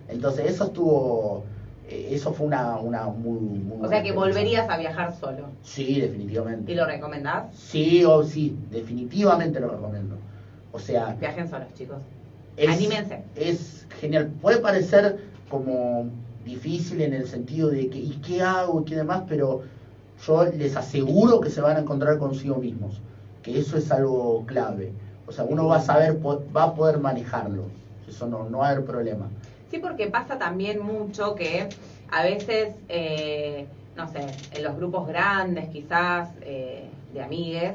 Entonces eso estuvo, eh, eso fue una, una muy, muy O sea que volverías a viajar solo. Sí, definitivamente. ¿Y lo recomendás? Sí, o sí, definitivamente lo recomiendo. O sea, Viajen solos, chicos. Es, Anímense. Es genial. Puede parecer como difícil en el sentido de que, ¿y qué hago? ¿Y qué demás? Pero yo les aseguro que se van a encontrar consigo mismos. Que eso es algo clave. O sea, uno va a saber, va a poder manejarlo. Eso no, no va a haber problema. Sí, porque pasa también mucho que a veces, eh, no sé, en los grupos grandes quizás eh, de amigues,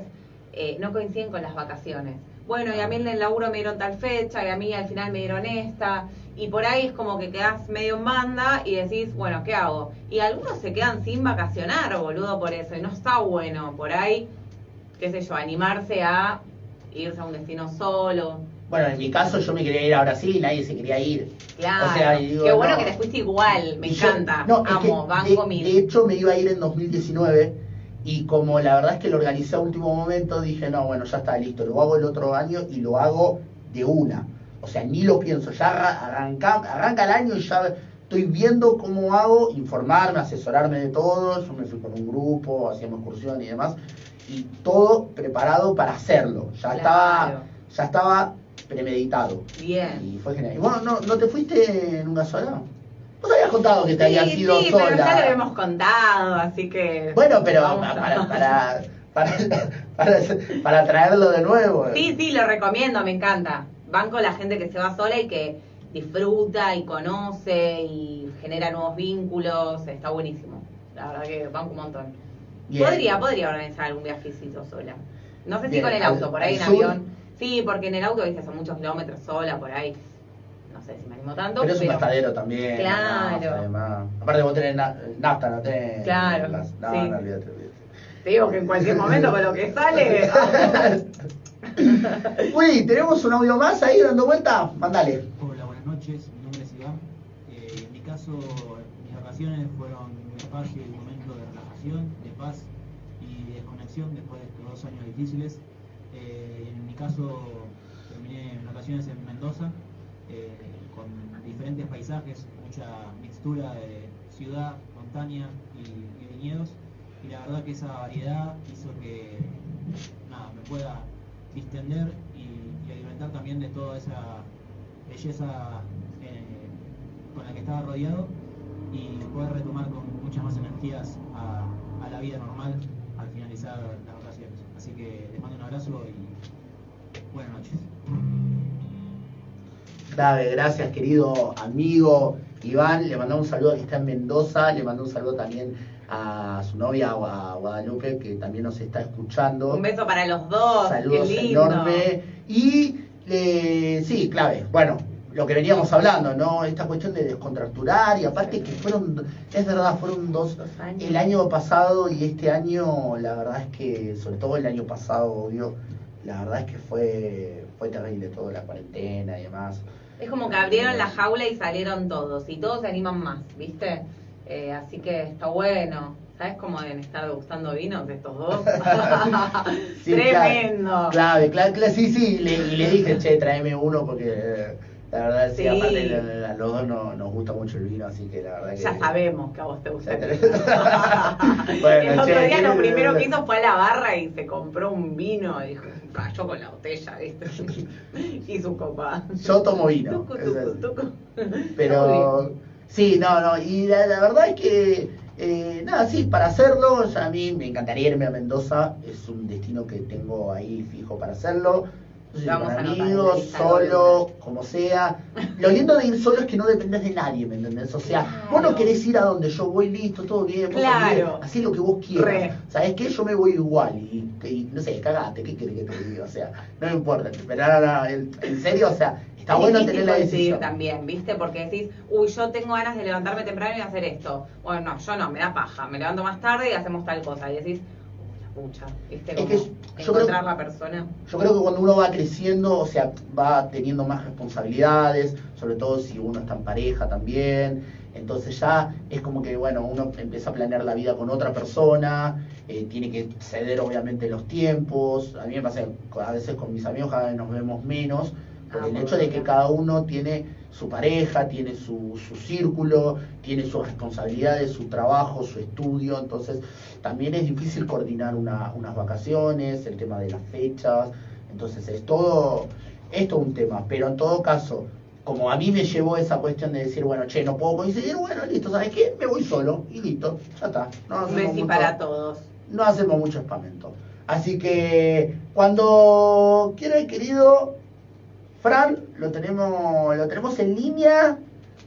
eh, no coinciden con las vacaciones. Bueno, y a mí en el laburo me dieron tal fecha, y a mí al final me dieron esta, y por ahí es como que quedás medio en banda y decís, bueno, ¿qué hago? Y algunos se quedan sin vacacionar, boludo, por eso, y no está bueno, por ahí, qué sé yo, animarse a irse a un destino solo. Bueno, en mi caso yo me quería ir a Brasil y nadie se quería ir. Claro, O sea, y digo, qué bueno no. que te fuiste igual, me Y yo- encanta, no, es amo, que banco de, mil. de hecho, me iba a ir en 2019 y como la verdad es que lo organicé a último momento, dije, no, bueno, ya está listo, lo hago el otro año y lo hago de una. O sea, ni lo pienso, ya arra- arranca, arranca el año y ya estoy viendo cómo hago, informarme, asesorarme de todo. Yo me fui con un grupo, hacíamos excursión y demás, y todo preparado para hacerlo. Ya Claro. estaba, ya estaba premeditado. Bien. Y fue genial. Y bueno, ¿no, ¿no te fuiste nunca sola? Vos habías contado que te habías sí, ido sí, sola. pero ya lo hemos contado, así que... Bueno, pero para, [laughs] para, para, para, para traerlo de nuevo. Sí, sí, lo recomiendo, me encanta. Banco la gente que se va sola y que disfruta y conoce y genera nuevos vínculos, está buenísimo. La verdad que banco un montón. Bien. Podría, podría organizar algún viajecito sola. No sé si Bien, con el auto, por ahí en avión. Sí, porque en el auto, viste, son muchos kilómetros sola, por ahí. No sé si me animo tanto, Pero es un gastadero también. Claro. además. Aparte vos tenés na- nafta, no tenés... Claro, las- No, sí. no, olvídate, olvídate. Te digo que en cualquier momento con lo que sale... [laughs] Uy, tenemos un audio más ahí dando vuelta. Mándale. Hola, buenas noches. Mi nombre es Iván. Eh, en mi caso, mis vacaciones fueron un espacio y un momento de relajación, de paz y desconexión después de estos dos años difíciles. Eh, en mi caso, terminé mis vacaciones en Mendoza eh, diferentes paisajes, mucha mixtura de ciudad, montaña y, viñedos. Y la verdad que esa variedad hizo que nada, me pueda distender y, alimentar también de toda esa belleza eh, con la que estaba rodeado y poder retomar con muchas más energías a, a la vida normal al finalizar las vacaciones. Así que les mando un abrazo y buenas noches. Dave, gracias querido amigo Iván. Le mandamos un saludo que está en Mendoza. Le mando un saludo también a su novia, a Guadalupe, que también nos está escuchando. Un beso para los dos. Saludos qué lindo. enorme. Y eh, sí, clave. Bueno, lo que veníamos hablando, ¿no? Esta cuestión de descontracturar y aparte que fueron, es verdad, fueron dos, Dos años. el año pasado y este año, la verdad es que, sobre todo el año pasado, obvio, la verdad es que fue, fue terrible toda la cuarentena y demás. Es como que abrieron la jaula y salieron todos. Y todos se animan más, ¿viste? Eh, así que está bueno. ¿Sabes cómo deben estar degustando vinos estos dos? [laughs] Sí, Tremendo. Clave, clave, clave, sí, sí, le, y le dije, che, tráeme uno porque eh, la verdad sí, aparte la- la- a los dos no, nos gusta mucho el vino, así que la verdad que... Ya sabemos que a vos te gusta el [laughs] vino. Bueno, el otro che, día ¿qué- lo primero que hizo fue a la barra y se compró un vino y dijo, cayó con la botella, ¿viste? y su copa. Yo tomo vino. Tucu, tucu. Pero sí, no, no, y la, la verdad es que, eh, nada, sí, para hacerlo, ya a mí me encantaría irme a Mendoza, es un destino que tengo ahí fijo para hacerlo. Vamos con a amigos, solo, como sea. Lo lindo de ir solo es que no dependes de nadie, ¿me entendés? O sea, vos no Claro. querés ir a donde yo voy, listo, todo bien, vos Claro. también, hacé lo que vos quieras. ¿Sabés qué? Yo me voy igual y, y, no sé, cagate, ¿qué querés que te diga? O sea, no me importa, ahora, en, serio, o sea, está Es bueno tener la decisión. también, ¿viste? Porque decís, uy, yo tengo ganas de levantarme temprano y hacer esto. Bueno, no, yo no, me da paja. Me levanto más tarde y hacemos tal cosa. Y decís, pucha, ¿viste? Es que yo encontrar la persona. Yo creo que cuando uno va creciendo, o sea, va teniendo más responsabilidades, sobre todo si uno está en pareja también, entonces ya es como que, bueno, uno empieza a planear la vida con otra persona, eh, tiene que ceder obviamente los tiempos, a mí me pasa que a veces con mis amigos cada vez nos vemos menos, por Ah, el por hecho de que cada uno tiene su pareja, tiene su, su círculo, tiene sus responsabilidades, su trabajo, su estudio, entonces también es difícil coordinar una- unas vacaciones, el tema de las fechas, entonces es todo, es todo un tema, pero en todo caso, como a mí me llevó esa cuestión de decir, bueno, che, no puedo coincidir, bueno, listo, ¿sabes qué? Me voy solo y listo, ya está. No hacemos mucho- para todos. no hacemos mucho espamento. Así que cuando quiera querido Fran, lo tenemos, lo tenemos en línea.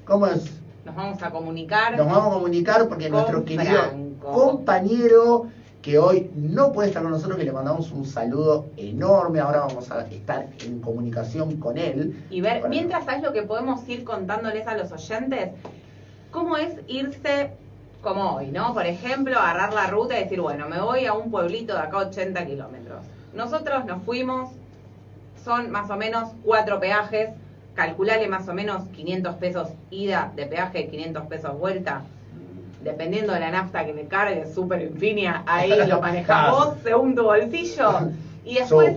¿Cómo es? Nos vamos a comunicar. Nos vamos a comunicar porque nuestro querido Franco. compañero que hoy no puede estar con nosotros, que le mandamos un saludo enorme. Ahora vamos a estar en comunicación con él. Y ver, Para- mientras sabes lo que podemos ir contándoles a los oyentes, cómo es irse como hoy, ¿no? Por ejemplo, agarrar la ruta y decir, bueno, me voy a un pueblito de acá 80 kilómetros. Nosotros nos fuimos, son más o menos cuatro peajes, calculale más o menos 500 pesos ida de peaje, 500 pesos vuelta. Dependiendo de la nafta que le cargue, Super Infinia, ahí [laughs] lo manejas vos según tu bolsillo. Y después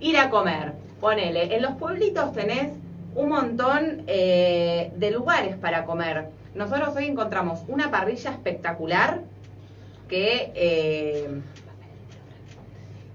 ir a comer. Ponele, en los pueblitos tenés un montón eh, de lugares para comer. Nosotros hoy encontramos una parrilla espectacular que, eh,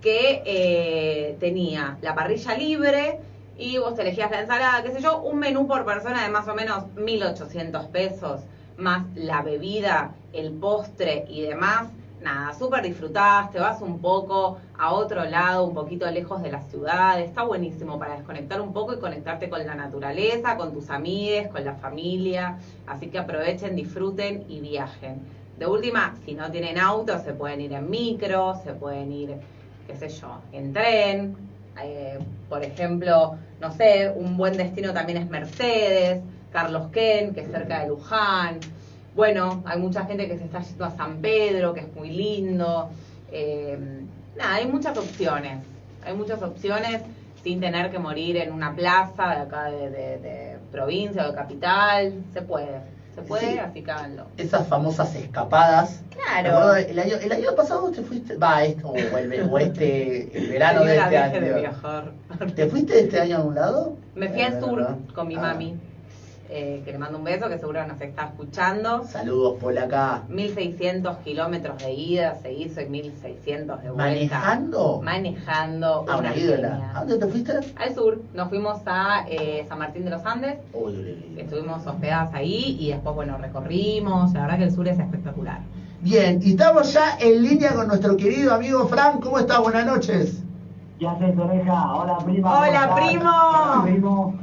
que eh, tenía la parrilla libre y vos te elegías la ensalada, qué sé yo, un menú por persona de más o menos 1.800 pesos, más la bebida, el postre y demás. Nada, súper disfrutás, te vas un poco a otro lado, un poquito lejos de la ciudad. Está buenísimo para desconectar un poco y conectarte con la naturaleza, con tus amigues, con la familia. Así que aprovechen, disfruten y viajen. De última, si no tienen auto, se pueden ir en micro, se pueden ir, qué sé yo, en tren. Eh, por ejemplo, no sé, un buen destino también es Mercedes, Carlos Ken, que es cerca de Luján. Bueno, hay mucha gente que se está yendo a San Pedro, que es muy lindo. Eh, nada, hay muchas opciones. Hay muchas opciones sin tener que morir en una plaza de acá de, de- de provincia o de capital. Se puede, se puede, Sí. háganlo. Esas famosas escapadas. Claro. El año, el año pasado te fuiste, va, este, o, el, o este, el verano de Señora, este deje de año. viajar. ¿Te fuiste este año a un lado? Me fui al Eh, sur con mi Ah. Eh, que le mando un beso, que seguro nos está escuchando. Saludos por acá. 1600 kilómetros de ida se hizo y 1600 de vuelta. ¿Manejando? Manejando. A una. ¿A dónde te fuiste? Al sur, nos fuimos a eh, San Martín de los Andes, Uy, uy, uy, uy. estuvimos hospedadas ahí y después, bueno, recorrimos. La verdad que el sur es espectacular. Bien, y estamos ya en línea con nuestro querido amigo Frank. ¿Cómo estás? Buenas noches. ¿Qué haces, oreja? Hola, prima. Hola, primo. Hola, primo.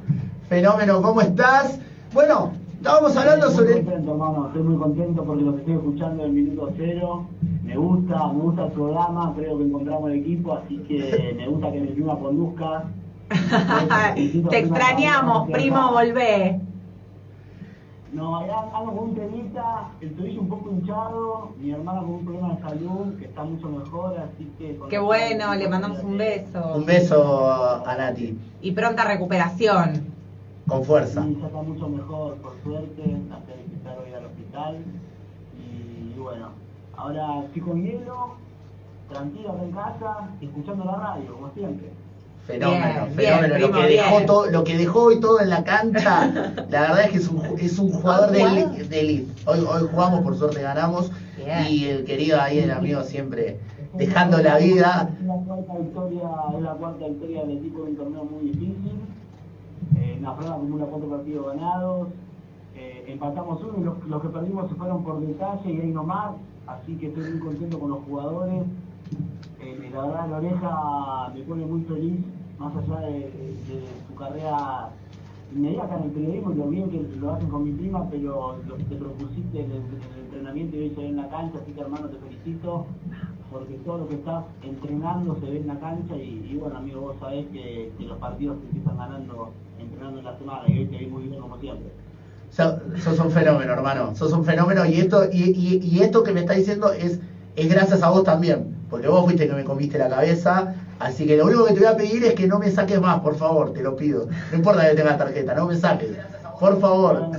Fenómeno, ¿cómo estás? Bueno, estábamos hablando Estoy sobre... Muy contento, hermano. Estoy muy contento porque los estoy escuchando en el minuto cero. Me gusta, me gusta el programa. Creo que encontramos el equipo, así que [laughs] me gusta que mi prima conduzca. [laughs] Te extrañamos, primo, volvé. No, ya ando con un temita, el tobillo un poco hinchado, mi hermana con un problema de salud que está mucho mejor, así que... Qué bueno, le mandamos un beso. Un beso a Nati, Y pronta recuperación. Con fuerza. Sí, ya está mucho mejor, por suerte, hasta visitar hoy al hospital. Y, y bueno, ahora estoy con hielo, tranquilo acá en casa, escuchando la radio, como siempre. Fenómeno, Bien, fenómeno. bien, lo, que dejó bien. todo, lo que dejó hoy todo en la cancha, [laughs] la verdad es que es un, es un jugador de de elite. Hoy, hoy jugamos, por suerte ganamos. Bien. Y el querido ahí, el amigo, siempre dejando la vida. Es la cuarta victoria, es la cuarta victoria del equipo en un torneo muy difícil. Eh, Nafrana acumula cuatro partidos ganados. Eh, empatamos uno y los, que perdimos se fueron por detalle y ahí nomás. Así que estoy muy contento con los jugadores. Eh, la verdad, la oreja me pone muy feliz, más allá de, de- de su carrera inmediata en el periodismo lo bien que lo hacen con mi prima, pero lo que te propusiste en el, en el entrenamiento y hoy se ve en la cancha, así que hermano te felicito, porque todo lo que estás entrenando se ve en la cancha y, y bueno amigo, vos sabés que, que los partidos se empiezan ganando, entrenando en la semana y hoy te vi muy bien como siempre. So- sos un fenómeno, hermano. Sos un fenómeno. Y esto, y, y- y esto que me está diciendo es, es gracias a vos también. Porque vos fuiste que me comiste la cabeza. Así que lo único que te voy a pedir es que no me saques más, por favor, te lo pido. No importa que tenga tarjeta, no me saques. Por favor.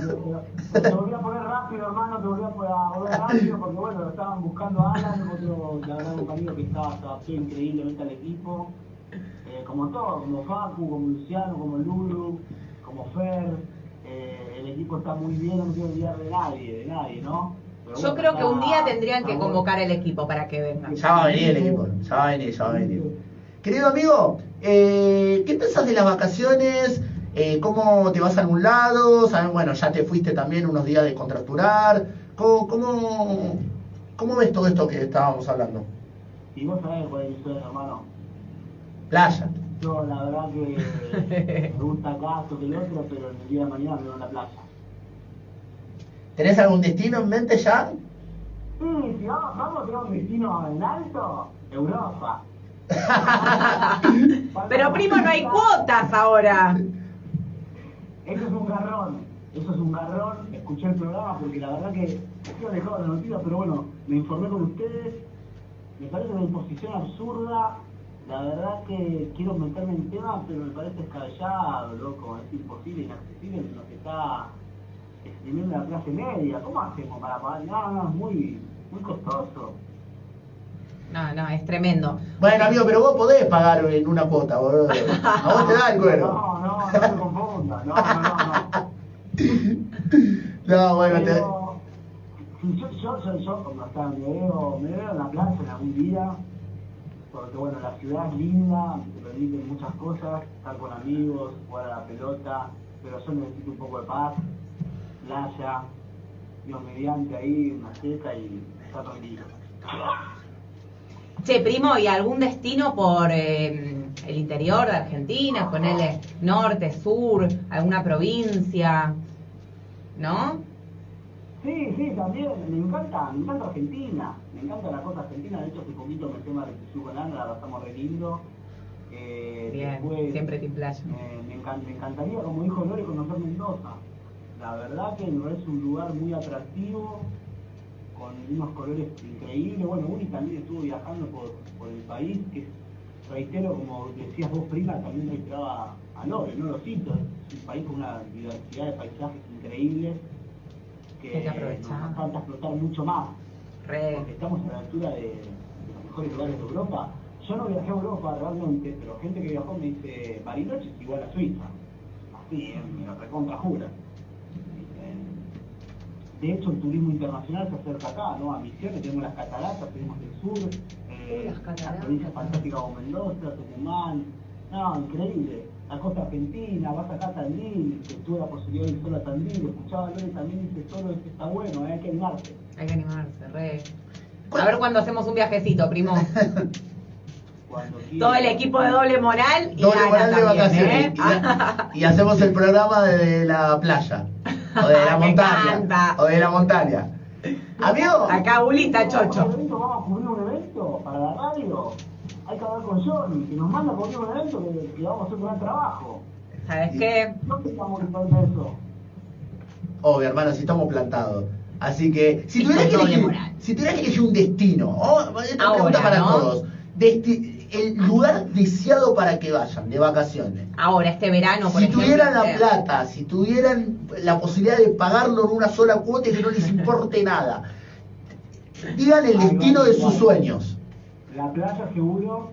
Rápido, hermano, te volví a poner a volver rápido porque bueno, lo estaban buscando a Alan, otro, la verdad, un amigo que estaba, se adaptó increíblemente al equipo. Eh, como todo, como Facu, como Luciano, como Lulu, como Fer. Eh, el equipo está muy bien, no me quiero olvidar de nadie, de nadie, ¿no? Pero Yo creo que un día tendrían que convocar el equipo para que vengan. Ya va a venir el equipo, ya va a venir, ya va a venir. Querido amigo, eh, ¿qué pensás de las vacaciones? Eh, ¿Cómo te vas a algún lado? Saben, bueno, ya te fuiste también unos días de contracturar. ¿Cómo, cómo, cómo ves todo esto que estábamos hablando? Y vos sabés cuál es mi hermano. Playa. Yo la verdad que [laughs] me gusta acá, esto que el otro, pero en el día de mañana me voy a la playa. ¿Tenés algún destino en mente ya? Sí, si vamos, vamos a tener un destino en alto, Europa. [laughs] Pero primo, no hay cuotas ahora. Eso es un garrón, eso es un garrón. Escuché el programa porque la verdad que estoy alejado de noticia, pero bueno, me informé con ustedes. Me parece una imposición absurda. La verdad que quiero meterme en tema, pero me parece descabellado, loco. Es imposible, inaccesible lo que está exprimiendo la clase media. ¿Cómo hacemos para pagar? No, no, es muy, muy costoso. No, no, es tremendo. Bueno, amigo, pero vos podés pagar en una cuota, boludo. [laughs] A vos te da el cuero. No, no, no se confunda. No, no, no, no. [laughs] No, bueno, te... Pero, si yo, yo, yo, yo, como está, me veo, me veo en la plaza en algún día, porque bueno, la ciudad es linda, te permite muchas cosas, estar con amigos, jugar a la pelota, pero yo necesito un poco de paz, playa, Dios mediante ahí, una seca y está tranquilo. Che, primo, ¿y algún destino por eh, el interior de Argentina? Ponele norte, sur, alguna provincia, ¿no? Sí, sí, también, me encanta, me encanta Argentina, me encanta la cosa argentina, de hecho hace poquito me tema de Ana, la pasamos re lindo. Eh, Bien, después, siempre Team Playa. Me, me encan- me encantaría, como dijo Lore, conocer Mendoza. La verdad que me parece un lugar muy atractivo, con unos colores increíbles. Bueno, Uri también estuvo viajando por, por el país, que es reitero, como decías vos, prima, también reiteraba a Lore, no lo cito, es un país con una diversidad de paisajes increíbles que, nos falta explotar mucho más, Re. porque estamos a la altura de, de los mejores lugares de Europa. Yo no viajé a Europa realmente, pero gente que viajó me dice, Bariloche es igual a Suiza, así, eh, me lo recontra jura. De hecho, el turismo internacional se acerca acá, ¿no? A Misiones tenemos las cataratas, tenemos el sur, eh, las cataratas. la provincia fantástica como Mendoza, Tucumán, no, increíble. La costa argentina, vas acá a Tandil, que tuve la posibilidad de ir solo a Tandil, escuchaba a Lore también y dice, solo esto está bueno, eh, hay que animarse. Hay que animarse, re. A ver cuando hacemos un viajecito, primo. Todo el equipo de doble moral y Doble moral de también, vacaciones. ¿eh? Y, ha- y hacemos el programa de la playa. O de la Me montaña. encanta. O de la montaña. Amigo. Acá Uli está Vamos a un chocho. evento, Vamos a cubrir un evento para la radio. Hay que hablar con Johnny, que nos manda a cubrir un evento que, que vamos a hacer un gran trabajo. ¿Sabes qué? ¿Dónde estamos dispuestos a eso? Obvio, hermano, si estamos plantados. Así que, si tuvieras que elegir, si tuvieras que elegir un destino, oh, esta Ahora, pregunta para ¿no? todos. Desti- el lugar deseado para que vayan de vacaciones. Ahora, este verano, por si ejemplo. tuvieran la eh, plata, si tuvieran la posibilidad de pagarlo en una sola cuota y que no les importe [laughs] nada, digan el destino de sus sueños. La playa seguro.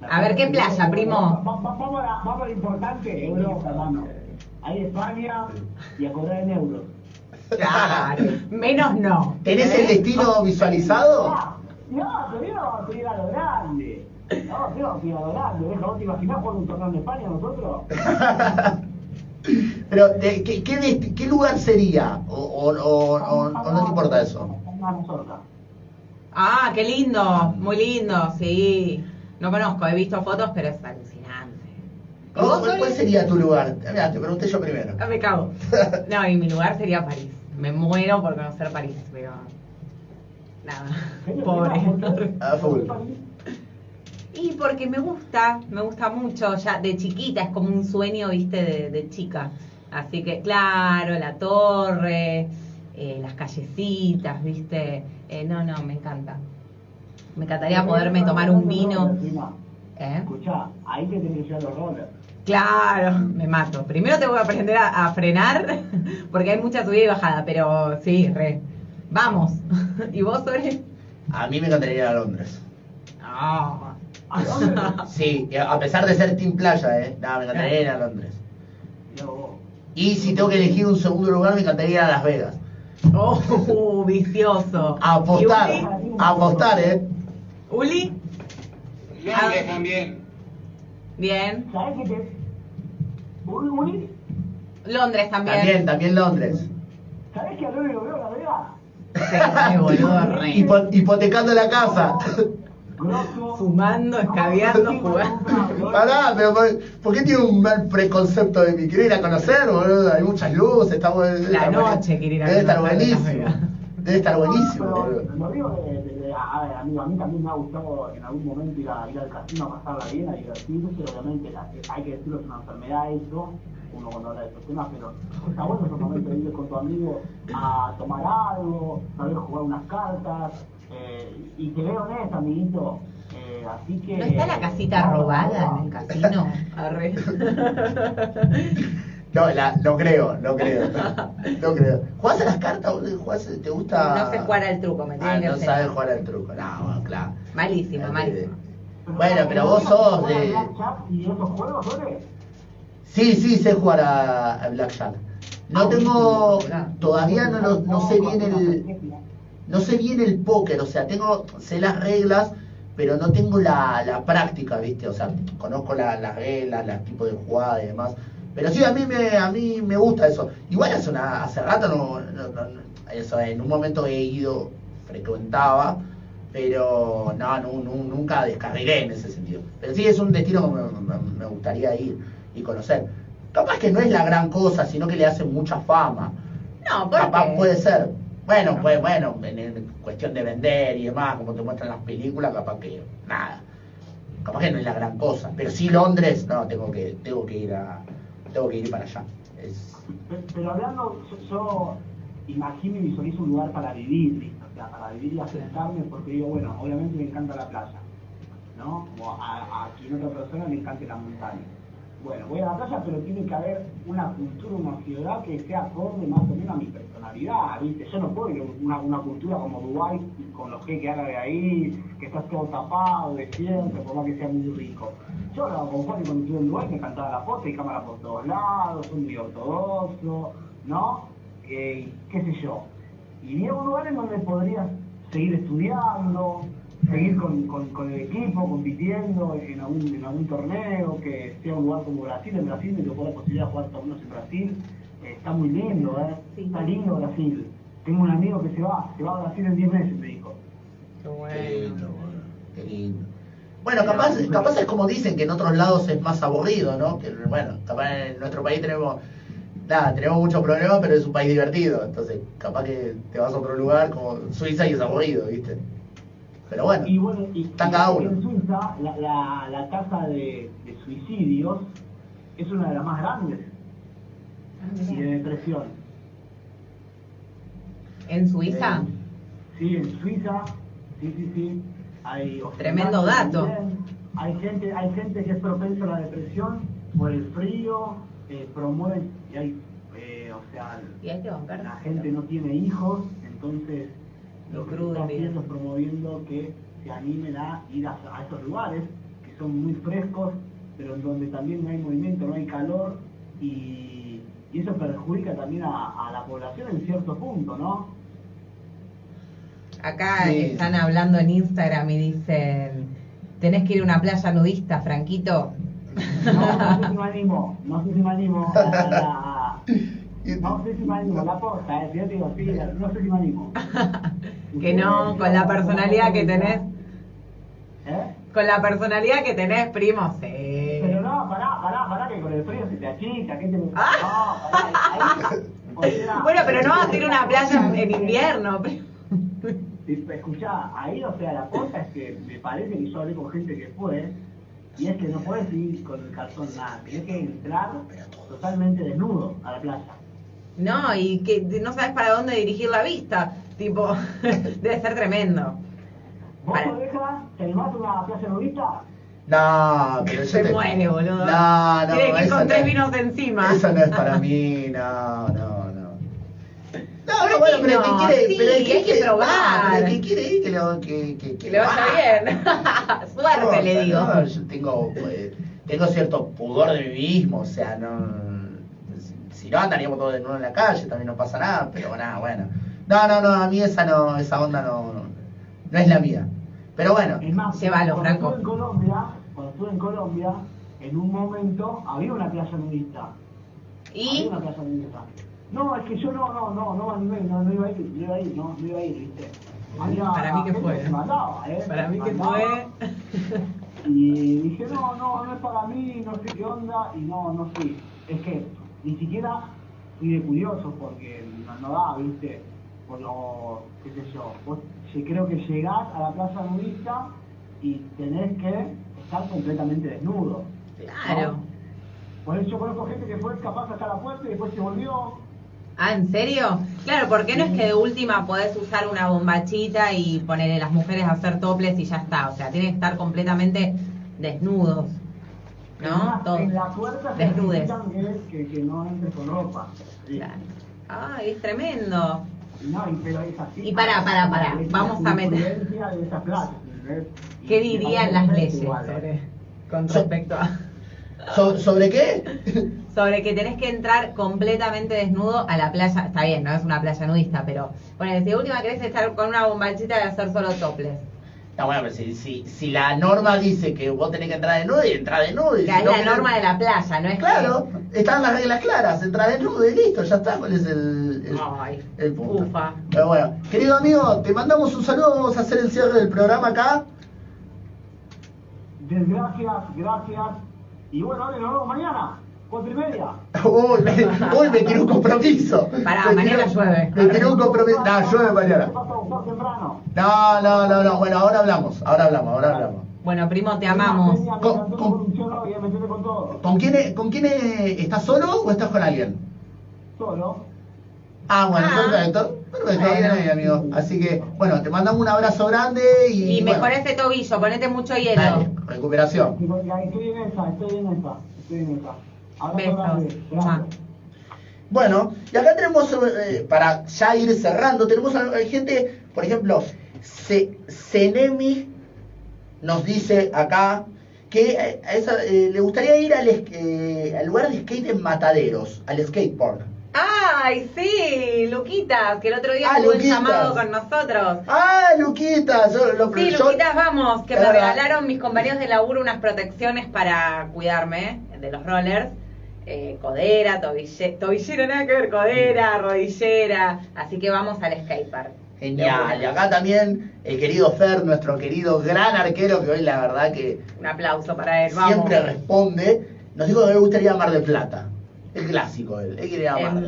La A ver, ¿qué playa, primo? Va- va- va- Vamos a, lo importante, Europa, hermano. Ahí España y a cobrar en euros. Claro. Menos no. ¿Tenés ¿Eh? el destino visualizado? No, primero vamos a ir a lo grande. No, primero vamos a ir a lo grande. Deja, ¿vos te imaginás jugar un torneo en España nosotros? [laughs] Pero, de- ¿qué, qué, lugar sería? ¿O, o- o- o- o no te importa eso? Ah, qué lindo. Muy lindo, sí. No conozco, he visto fotos, pero es alucinante. ¿Y vos, ¿Cuál, cuál sería tu lugar? Mira, te pregunté yo primero. Ah, me cago. [laughs] No, y mi lugar sería París. Me muero por conocer París, pero. Nada. Pobre. A full. Y porque me gusta, me gusta mucho, ya de chiquita, es como un sueño, viste, de, de chica. Así que, claro, la torre, eh, las callecitas, viste. Eh, no, no, me encanta. Me encantaría poderme tomar un vino. ¿Eh? Escuchá, ahí te tenés que llevar los rollers. Claro, me mato. Primero tengo que aprender a, a frenar, [laughs] porque hay mucha subida y bajada, pero sí, re. Vamos. [laughs] ¿Y vos, Ore? A mí me encantaría ir a Londres. Ah. ¿A [laughs] dónde? Sí, y a pesar de ser Team Playa, ¿eh? No, me encantaría ir a Londres. Y si tengo que elegir un segundo lugar, me encantaría ir a Las Vegas. Oh, [laughs] vicioso. A apostar, ¿Y Uli? a apostar, ¿eh? ¿Uli? Londres también. Bien. Uri, Londres también. También, también Londres. ¿sabés que a lo veo la verdad? Sí, boludo, [laughs] re. Hipo- hipotecando la casa. Grosso. Fumando, escabeando, jugando. Pará, pero ¿por, por qué tiene un mal preconcepto de mí? ¿Quiere ir a conocer, boludo? Hay muchas luces, debe La noche quiere ir a Debe estar buenísimo. Debe estar buenísimo, a ver, amigo, a mí también me ha gustado en algún momento ir, a, ir al casino a pasarla bien, a divertirse, pero obviamente la- hay que decirlo, es una enfermedad eso, uno cuando habla de estos temas, pero está bueno esos momentos de ir con tu amigo a tomar algo, tal vez jugar unas cartas, eh, y te veo en eso, amiguito. Eh, así que... ¿No está la casita robada en el casino? [laughs] Arre. [laughs] No, la, no creo, no creo. No creo. ¿Jugás a las cartas? ¿Jugás, ¿Te gusta? No sé jugar al truco, me Ah, no sabes jugar al truco. No, bueno, claro. Malísimo, malísimo. Bueno, pero vos sos de... ¿Y esos juegos? Sí, sí, sé jugar a, a Blackjack. No tengo... Todavía no, lo- no sé bien el... No sé bien el póker, o sea, tengo, sé las reglas, pero no tengo la, la práctica, ¿viste? O sea, conozco la- las reglas, los tipos de jugada y demás. Pero sí, a mí me, a mí me gusta eso. Igual hace, una, hace rato no, no- no- no- eso, en un momento he ido, frecuentaba, pero no, nu- nunca descarrilé en ese sentido. Pero sí es un destino que me, me- me gustaría ir y conocer. Capaz que no es la gran cosa, sino que le hacen mucha fama. No, ¿por Capaz puede ser. Bueno, pues bueno, en, en cuestión de vender y demás, como te muestran las películas, capaz que nada. Capaz que no es la gran cosa. Pero sí Londres, no, tengo que, tengo que ir a, tengo que ir para allá. Es, Pe- Pero hablando, yo, yo imagino y visualizo un lugar para vivir. O sea, para vivir y asentarme, porque digo, bueno, obviamente me encanta la playa. ¿no? Como a, a quien otra persona le encante la montaña. Bueno, voy a la playa, pero tiene que haber una cultura, una ciudad que sea acorde más o menos a mi personalidad, ¿viste? Yo no puedo ir a una, una cultura como Dubái, con los que haga de ahí, que estás todo tapado, de siempre, por más que sea muy rico. Yo hablaba con Juan y cuando estuve en Dubái me encantaba la foto y cámara por todos lados, soy muy ortodoxo, ¿no? Eh, qué sé yo. Y vi un lugar en donde podrías seguir estudiando, seguir con, con, con el equipo, compitiendo en algún, en algún torneo, que sea un lugar como Brasil. En Brasil me tocó la posibilidad de jugar torneos en Brasil. Eh, está muy lindo, ¿eh? Sí. Está lindo Brasil. Tengo un amigo que se va, se va a Brasil en 10 meses, me dijo. Qué Qué lindo, bueno. qué lindo. Bueno, capaz, capaz es como dicen que en otros lados es más aburrido, ¿no? Que bueno, capaz en nuestro país tenemos, nada, tenemos muchos problemas, pero es un país divertido. Entonces, capaz que te vas a otro lugar como Suiza y es aburrido, ¿viste? Pero bueno, Y bueno, y, cada uno. en Suiza la, la, la tasa de, de suicidios es una de las más grandes y de depresión. ¿En Suiza? Eh, sí, en Suiza, sí, sí, sí. Hay Tremendo dato. también. Hay gente, hay gente que es propensa a la depresión por el frío, eh, promueven, y hay, eh, o sea, Y hay que bancar. la gente no tiene hijos, entonces lo que se Crudo, está haciendo es promoviendo que se animen a ir a, a esos lugares que son muy frescos, pero en donde también no hay movimiento, no hay calor y, y eso perjudica también a, a la población en cierto punto, ¿no? Acá Sí. están hablando en Instagram y dicen, tenés que ir a una playa nudista, Franquito. No, no sé si me animo, no sé si me animo a, a- no sé si me animo, la posta, eh, yo digo, sí, no sé si me animo. [laughs] que no, con la personalidad que tenés, ¿Eh? con la personalidad que tenés, primo, sí. Pero no, pará, pará, pará, que con el frío se te achica, ¿qué te [laughs] No, Ah. pará, ahí, [laughs] Bueno, pero no vas a ir a una playa en invierno. primo. Escuchá, ahí, o sea, la cosa es que me parece que yo hablé con gente que fue, y es que no puedes ir con el calzón nada, tienes que entrar totalmente desnudo a la playa. No, y que no sabes para dónde dirigir la vista. Tipo, [laughs] debe ser tremendo. ¿Vos, Para. oveja, te animás a una playa nudista? No, pero yo Se te... muere, boludo. No, no, Tiene que ir eso con no tres es- vinos encima. Eso no es para [laughs] mí, no, no, no. No, ¿Por no, bueno, qué pero el no? que quiere, Sí, pero el que, hay que quiere- probar. pero el que quiere ir, que lo, que, que, Que le vaya vaya. bien. [laughs] Suerte, le digo. No, yo tengo, pues, tengo cierto pudor de mí mismo, o sea, no. Si no andaríamos todos de nuevo en la calle, también no pasa nada, pero nada, bueno. No, no, no, a mí esa no, esa onda no, no, no es la mía. Pero bueno, Es más, Llévalo, cuando Franco. estuve en Colombia, cuando estuve en Colombia, en un momento había una playa nudista. Y Había una playa nudista. No, es que yo no, no, no, no no, no iba a ir, no iba a ir, no, no iba a ir, viste. Había Para mí que fue. se ¿eh? para mí Se que fue. Y dije, no, no, no es para mí, no sé qué onda, y no, no fui. Es que ni siquiera fui de curioso porque no, no da, viste, por lo, qué sé yo. Vos, creo que llegás a la plaza nudista y tenés que estar completamente desnudo. Claro. Por eso yo conozco gente que fue capaz hasta la puerta y después se volvió. Ah, ¿en serio? Claro, porque no es que de última podés usar una bombachita y ponerle a las mujeres a hacer toples y ya está. O sea, tienen que estar completamente desnudos. ¿No? más, Todos. En la puerta se Desnudes. que, que, no entres con ropa. Sí. Claro. Ay, es tremendo. No, y- pero es así. Y pará, pará, pará, Es vamos a meter- de ¿Qué dirían las leyes igual, ¿eh? sobre, con respecto a... ¿so- ¿sobre qué? [laughs] Sobre que tenés que entrar completamente desnudo a la playa. Está bien, no es una playa nudista, pero... Bueno, si de última querés estar con una bombachita y hacer solo toples. No, bueno, pero si, si, si la norma dice que vos tenés que entrar desnudo y entrar desnudo. y Que si es no la querés- norma de la playa, no es Claro, están las reglas claras, entrar desnudo y listo, ya está, ¿cuál es el, el, Ay, el punto? ufa. Pero bueno, querido amigo, te mandamos un saludo, vamos a hacer el cierre del programa acá. Desgracias, gracias. Y bueno, ahora nos vemos mañana, cuatro y media. [laughs] Uy, me, uy, me tiró un compromiso. Pará, Me mañana tiró- llueve. Me tiró un compromiso. No, llueve mañana. No, no, no, no. Bueno, ahora hablamos, ahora hablamos, ahora hablamos. Bueno, primo, te amamos. Con- con- con todo. ¿Con quién, ¿Con quién estás solo o estás con alguien? Solo. Ah, bueno, Ah. perfecto. Perfecto, bien ahí, amigo. Así que, bueno, te mandamos un abrazo grande y. Y bueno, mejora ese tobillo, ponete mucho hielo. dale, recuperación. Estoy en esa, estoy en esa, estoy en esa. Besos. Bueno, y acá tenemos, eh, para ya ir cerrando, tenemos a- gente, por ejemplo, Ce- Cenemi nos dice acá que eh, a esa, eh, le gustaría ir al, eh, al lugar de skate en Mataderos, al skate park. Ay, sí, Luquitas, que el otro día Ah, tuvo el Luquitas. llamado con nosotros. ¡Ah, Luquita! Yo, lo, Sí, yo- Luquitas, vamos, que me regalaron mis compañeros de laburo unas protecciones para cuidarme de los rollers. Eh, codera, tobille, tobillera, nada que ver, codera, rodillera. Así que vamos al skatepark. Genial. Y acá también el querido Fer, nuestro querido gran arquero, que hoy la verdad que Un aplauso para él, vamos. siempre responde, nos dijo que le gustaría Mar del Plata. El clásico, él. Él quiere ir a Mar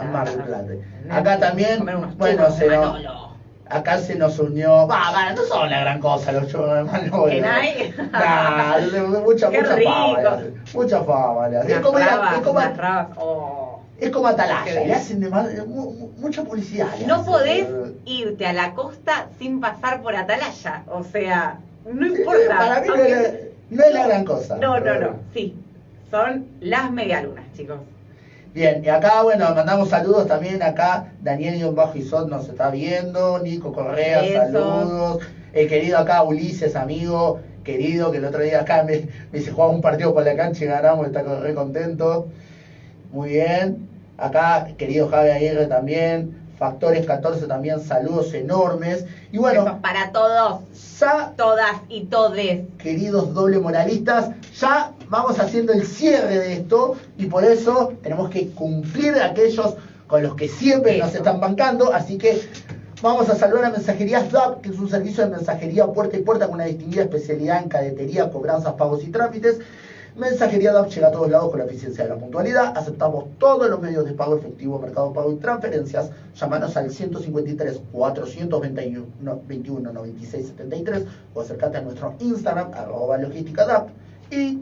En Mar del Plata. Acá también, bueno, se nos-. Acá se nos unió. Va, va, no son la gran cosa los churros de Manolo. ¿Que no hay? Nah, [laughs] mucha, Qué mucha rico. Mucha. Es Unas como, es como. Oh. es como Atalaya. Le hacen de mal- mu- mu- mucha publicidad. le No hacen. podés irte a la costa sin pasar por Atalaya. O sea, no importa. Para mí no es, la, no es la gran cosa. No, no, pero no. Sí. Son las medialunas, chicos. Bien, y acá, bueno, mandamos saludos también. Acá Daniel Bajo Isot nos está viendo. Nico Correa, saludos. El querido acá Ulises, amigo, querido, que el otro día acá me, me dice jugaba un partido por la cancha y ganamos, está re contento. Muy bien. Acá, querido Javi Aguirre también. Factores 14 también, saludos enormes. Y bueno, para todos, sa todas y todes. queridos doble moralistas, ya vamos haciendo el cierre de esto y por eso tenemos que cumplir aquellos con los que siempre nos están bancando, así que vamos a saludar a Mensajería SDAP, que es un servicio de mensajería puerta y puerta con una distinguida especialidad en cadetería, cobranzas, pagos y trámites. Mensajería DAP llega a todos lados con la eficiencia de la puntualidad. Aceptamos todos los medios de pago efectivo, mercado pago y transferencias. Llámanos al 153 421 21 96 73 o acercate a nuestro Instagram, arroba logística DAP. Y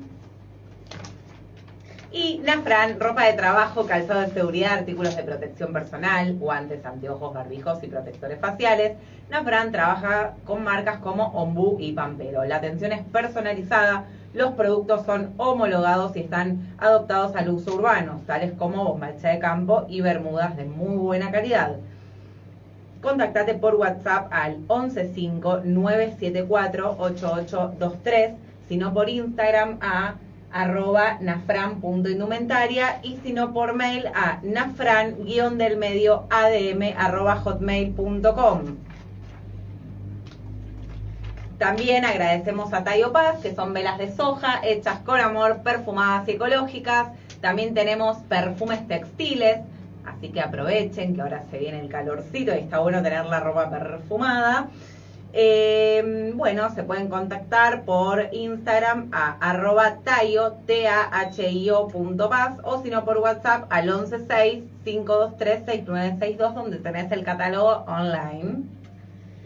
Y Nafran, ropa de trabajo, calzado de seguridad, artículos de protección personal, guantes, anteojos, barbijos y protectores faciales. Nafran trabaja con marcas como Ombú y Pampero. La atención es personalizada, los productos son homologados y están adoptados al uso urbano, tales como bombacha de campo y bermudas de muy buena calidad. Contactate por WhatsApp al 115-974-8823, sino por Instagram a arroba nafran.indumentaria y si no por mail a nafran-del medio adm arroba hotmail.com. También agradecemos a Tayo Paz, que son velas de soja hechas con amor, perfumadas y ecológicas. También tenemos perfumes textiles, así que aprovechen que ahora se viene el calorcito y está bueno tener la ropa perfumada. Eh, bueno, se pueden contactar por Instagram a arroba o si no por WhatsApp al 116-523-6962, donde tenés el catálogo online.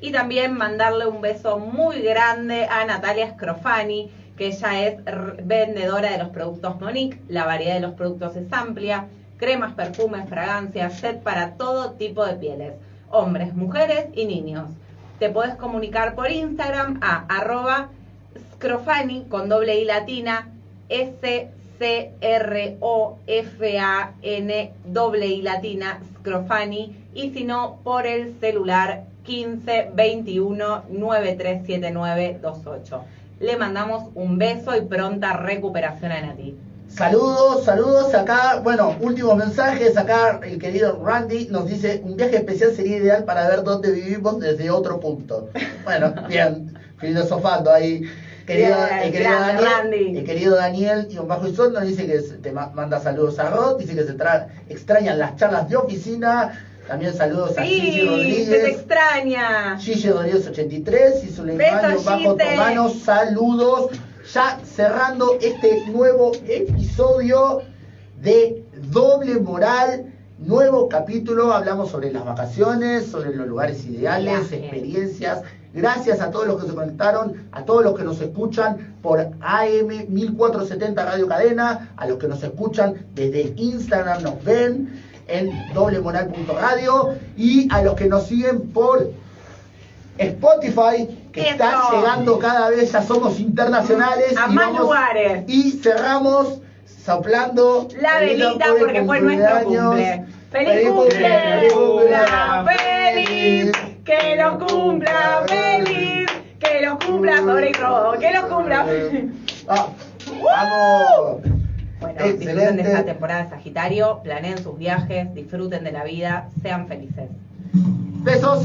Y también mandarle un beso muy grande a Natalia Scrofani, que ella es vendedora de los productos Monique. La variedad de los productos es amplia. Cremas, perfumes, fragancias, set para todo tipo de pieles. Hombres, mujeres y niños. Te podés comunicar por Instagram a arroba scrofani con doble I latina S-C-R-O-F-A-N doble I latina scrofani y si no por el celular 15 21 937928. Le mandamos un beso y pronta recuperación a Nati. Saludos, saludos. Acá, bueno, últimos mensajes. Acá el querido Randy nos dice, un viaje especial sería ideal para ver dónde vivimos desde otro punto. Bueno, [laughs] bien, filosofando ahí. Querido, el, querido Daniel, Randy. el querido Daniel y un bajo y sol nos dice que te ma- manda saludos a Rod, dice que se tra- extrañan las charlas de oficina. También saludos a Gigi Sí, se te Rodríguez. extraña. Gigi Rodríguez 83 y Besos, bajo Gise. Tomanos, saludos. Ya cerrando este nuevo episodio de Doble Moral, nuevo capítulo. Hablamos sobre las vacaciones, sobre los lugares ideales, experiencias. Gracias a todos los que se conectaron, a todos los que nos escuchan por AM 1470 Radio Cadena, a los que nos escuchan desde Instagram, nos ven. en doblemoral.radio y a los que nos siguen por Spotify, que Eso. están llegando cada vez, ya somos internacionales. A y más lugares. Y cerramos soplando La velita porque fue nuestro cumple. ¡Feliz cumple! feliz ¡Cumpla feliz! ¡Que lo cumpla feliz! ¡Que lo cumpla sobre todo! ¡Que lo cumpla feliz! [laughs] Ah, ¡Vamos! Bueno, disfruten de Excelente. esta temporada de Sagitario, planeen sus viajes, disfruten de la vida, sean felices. Besos.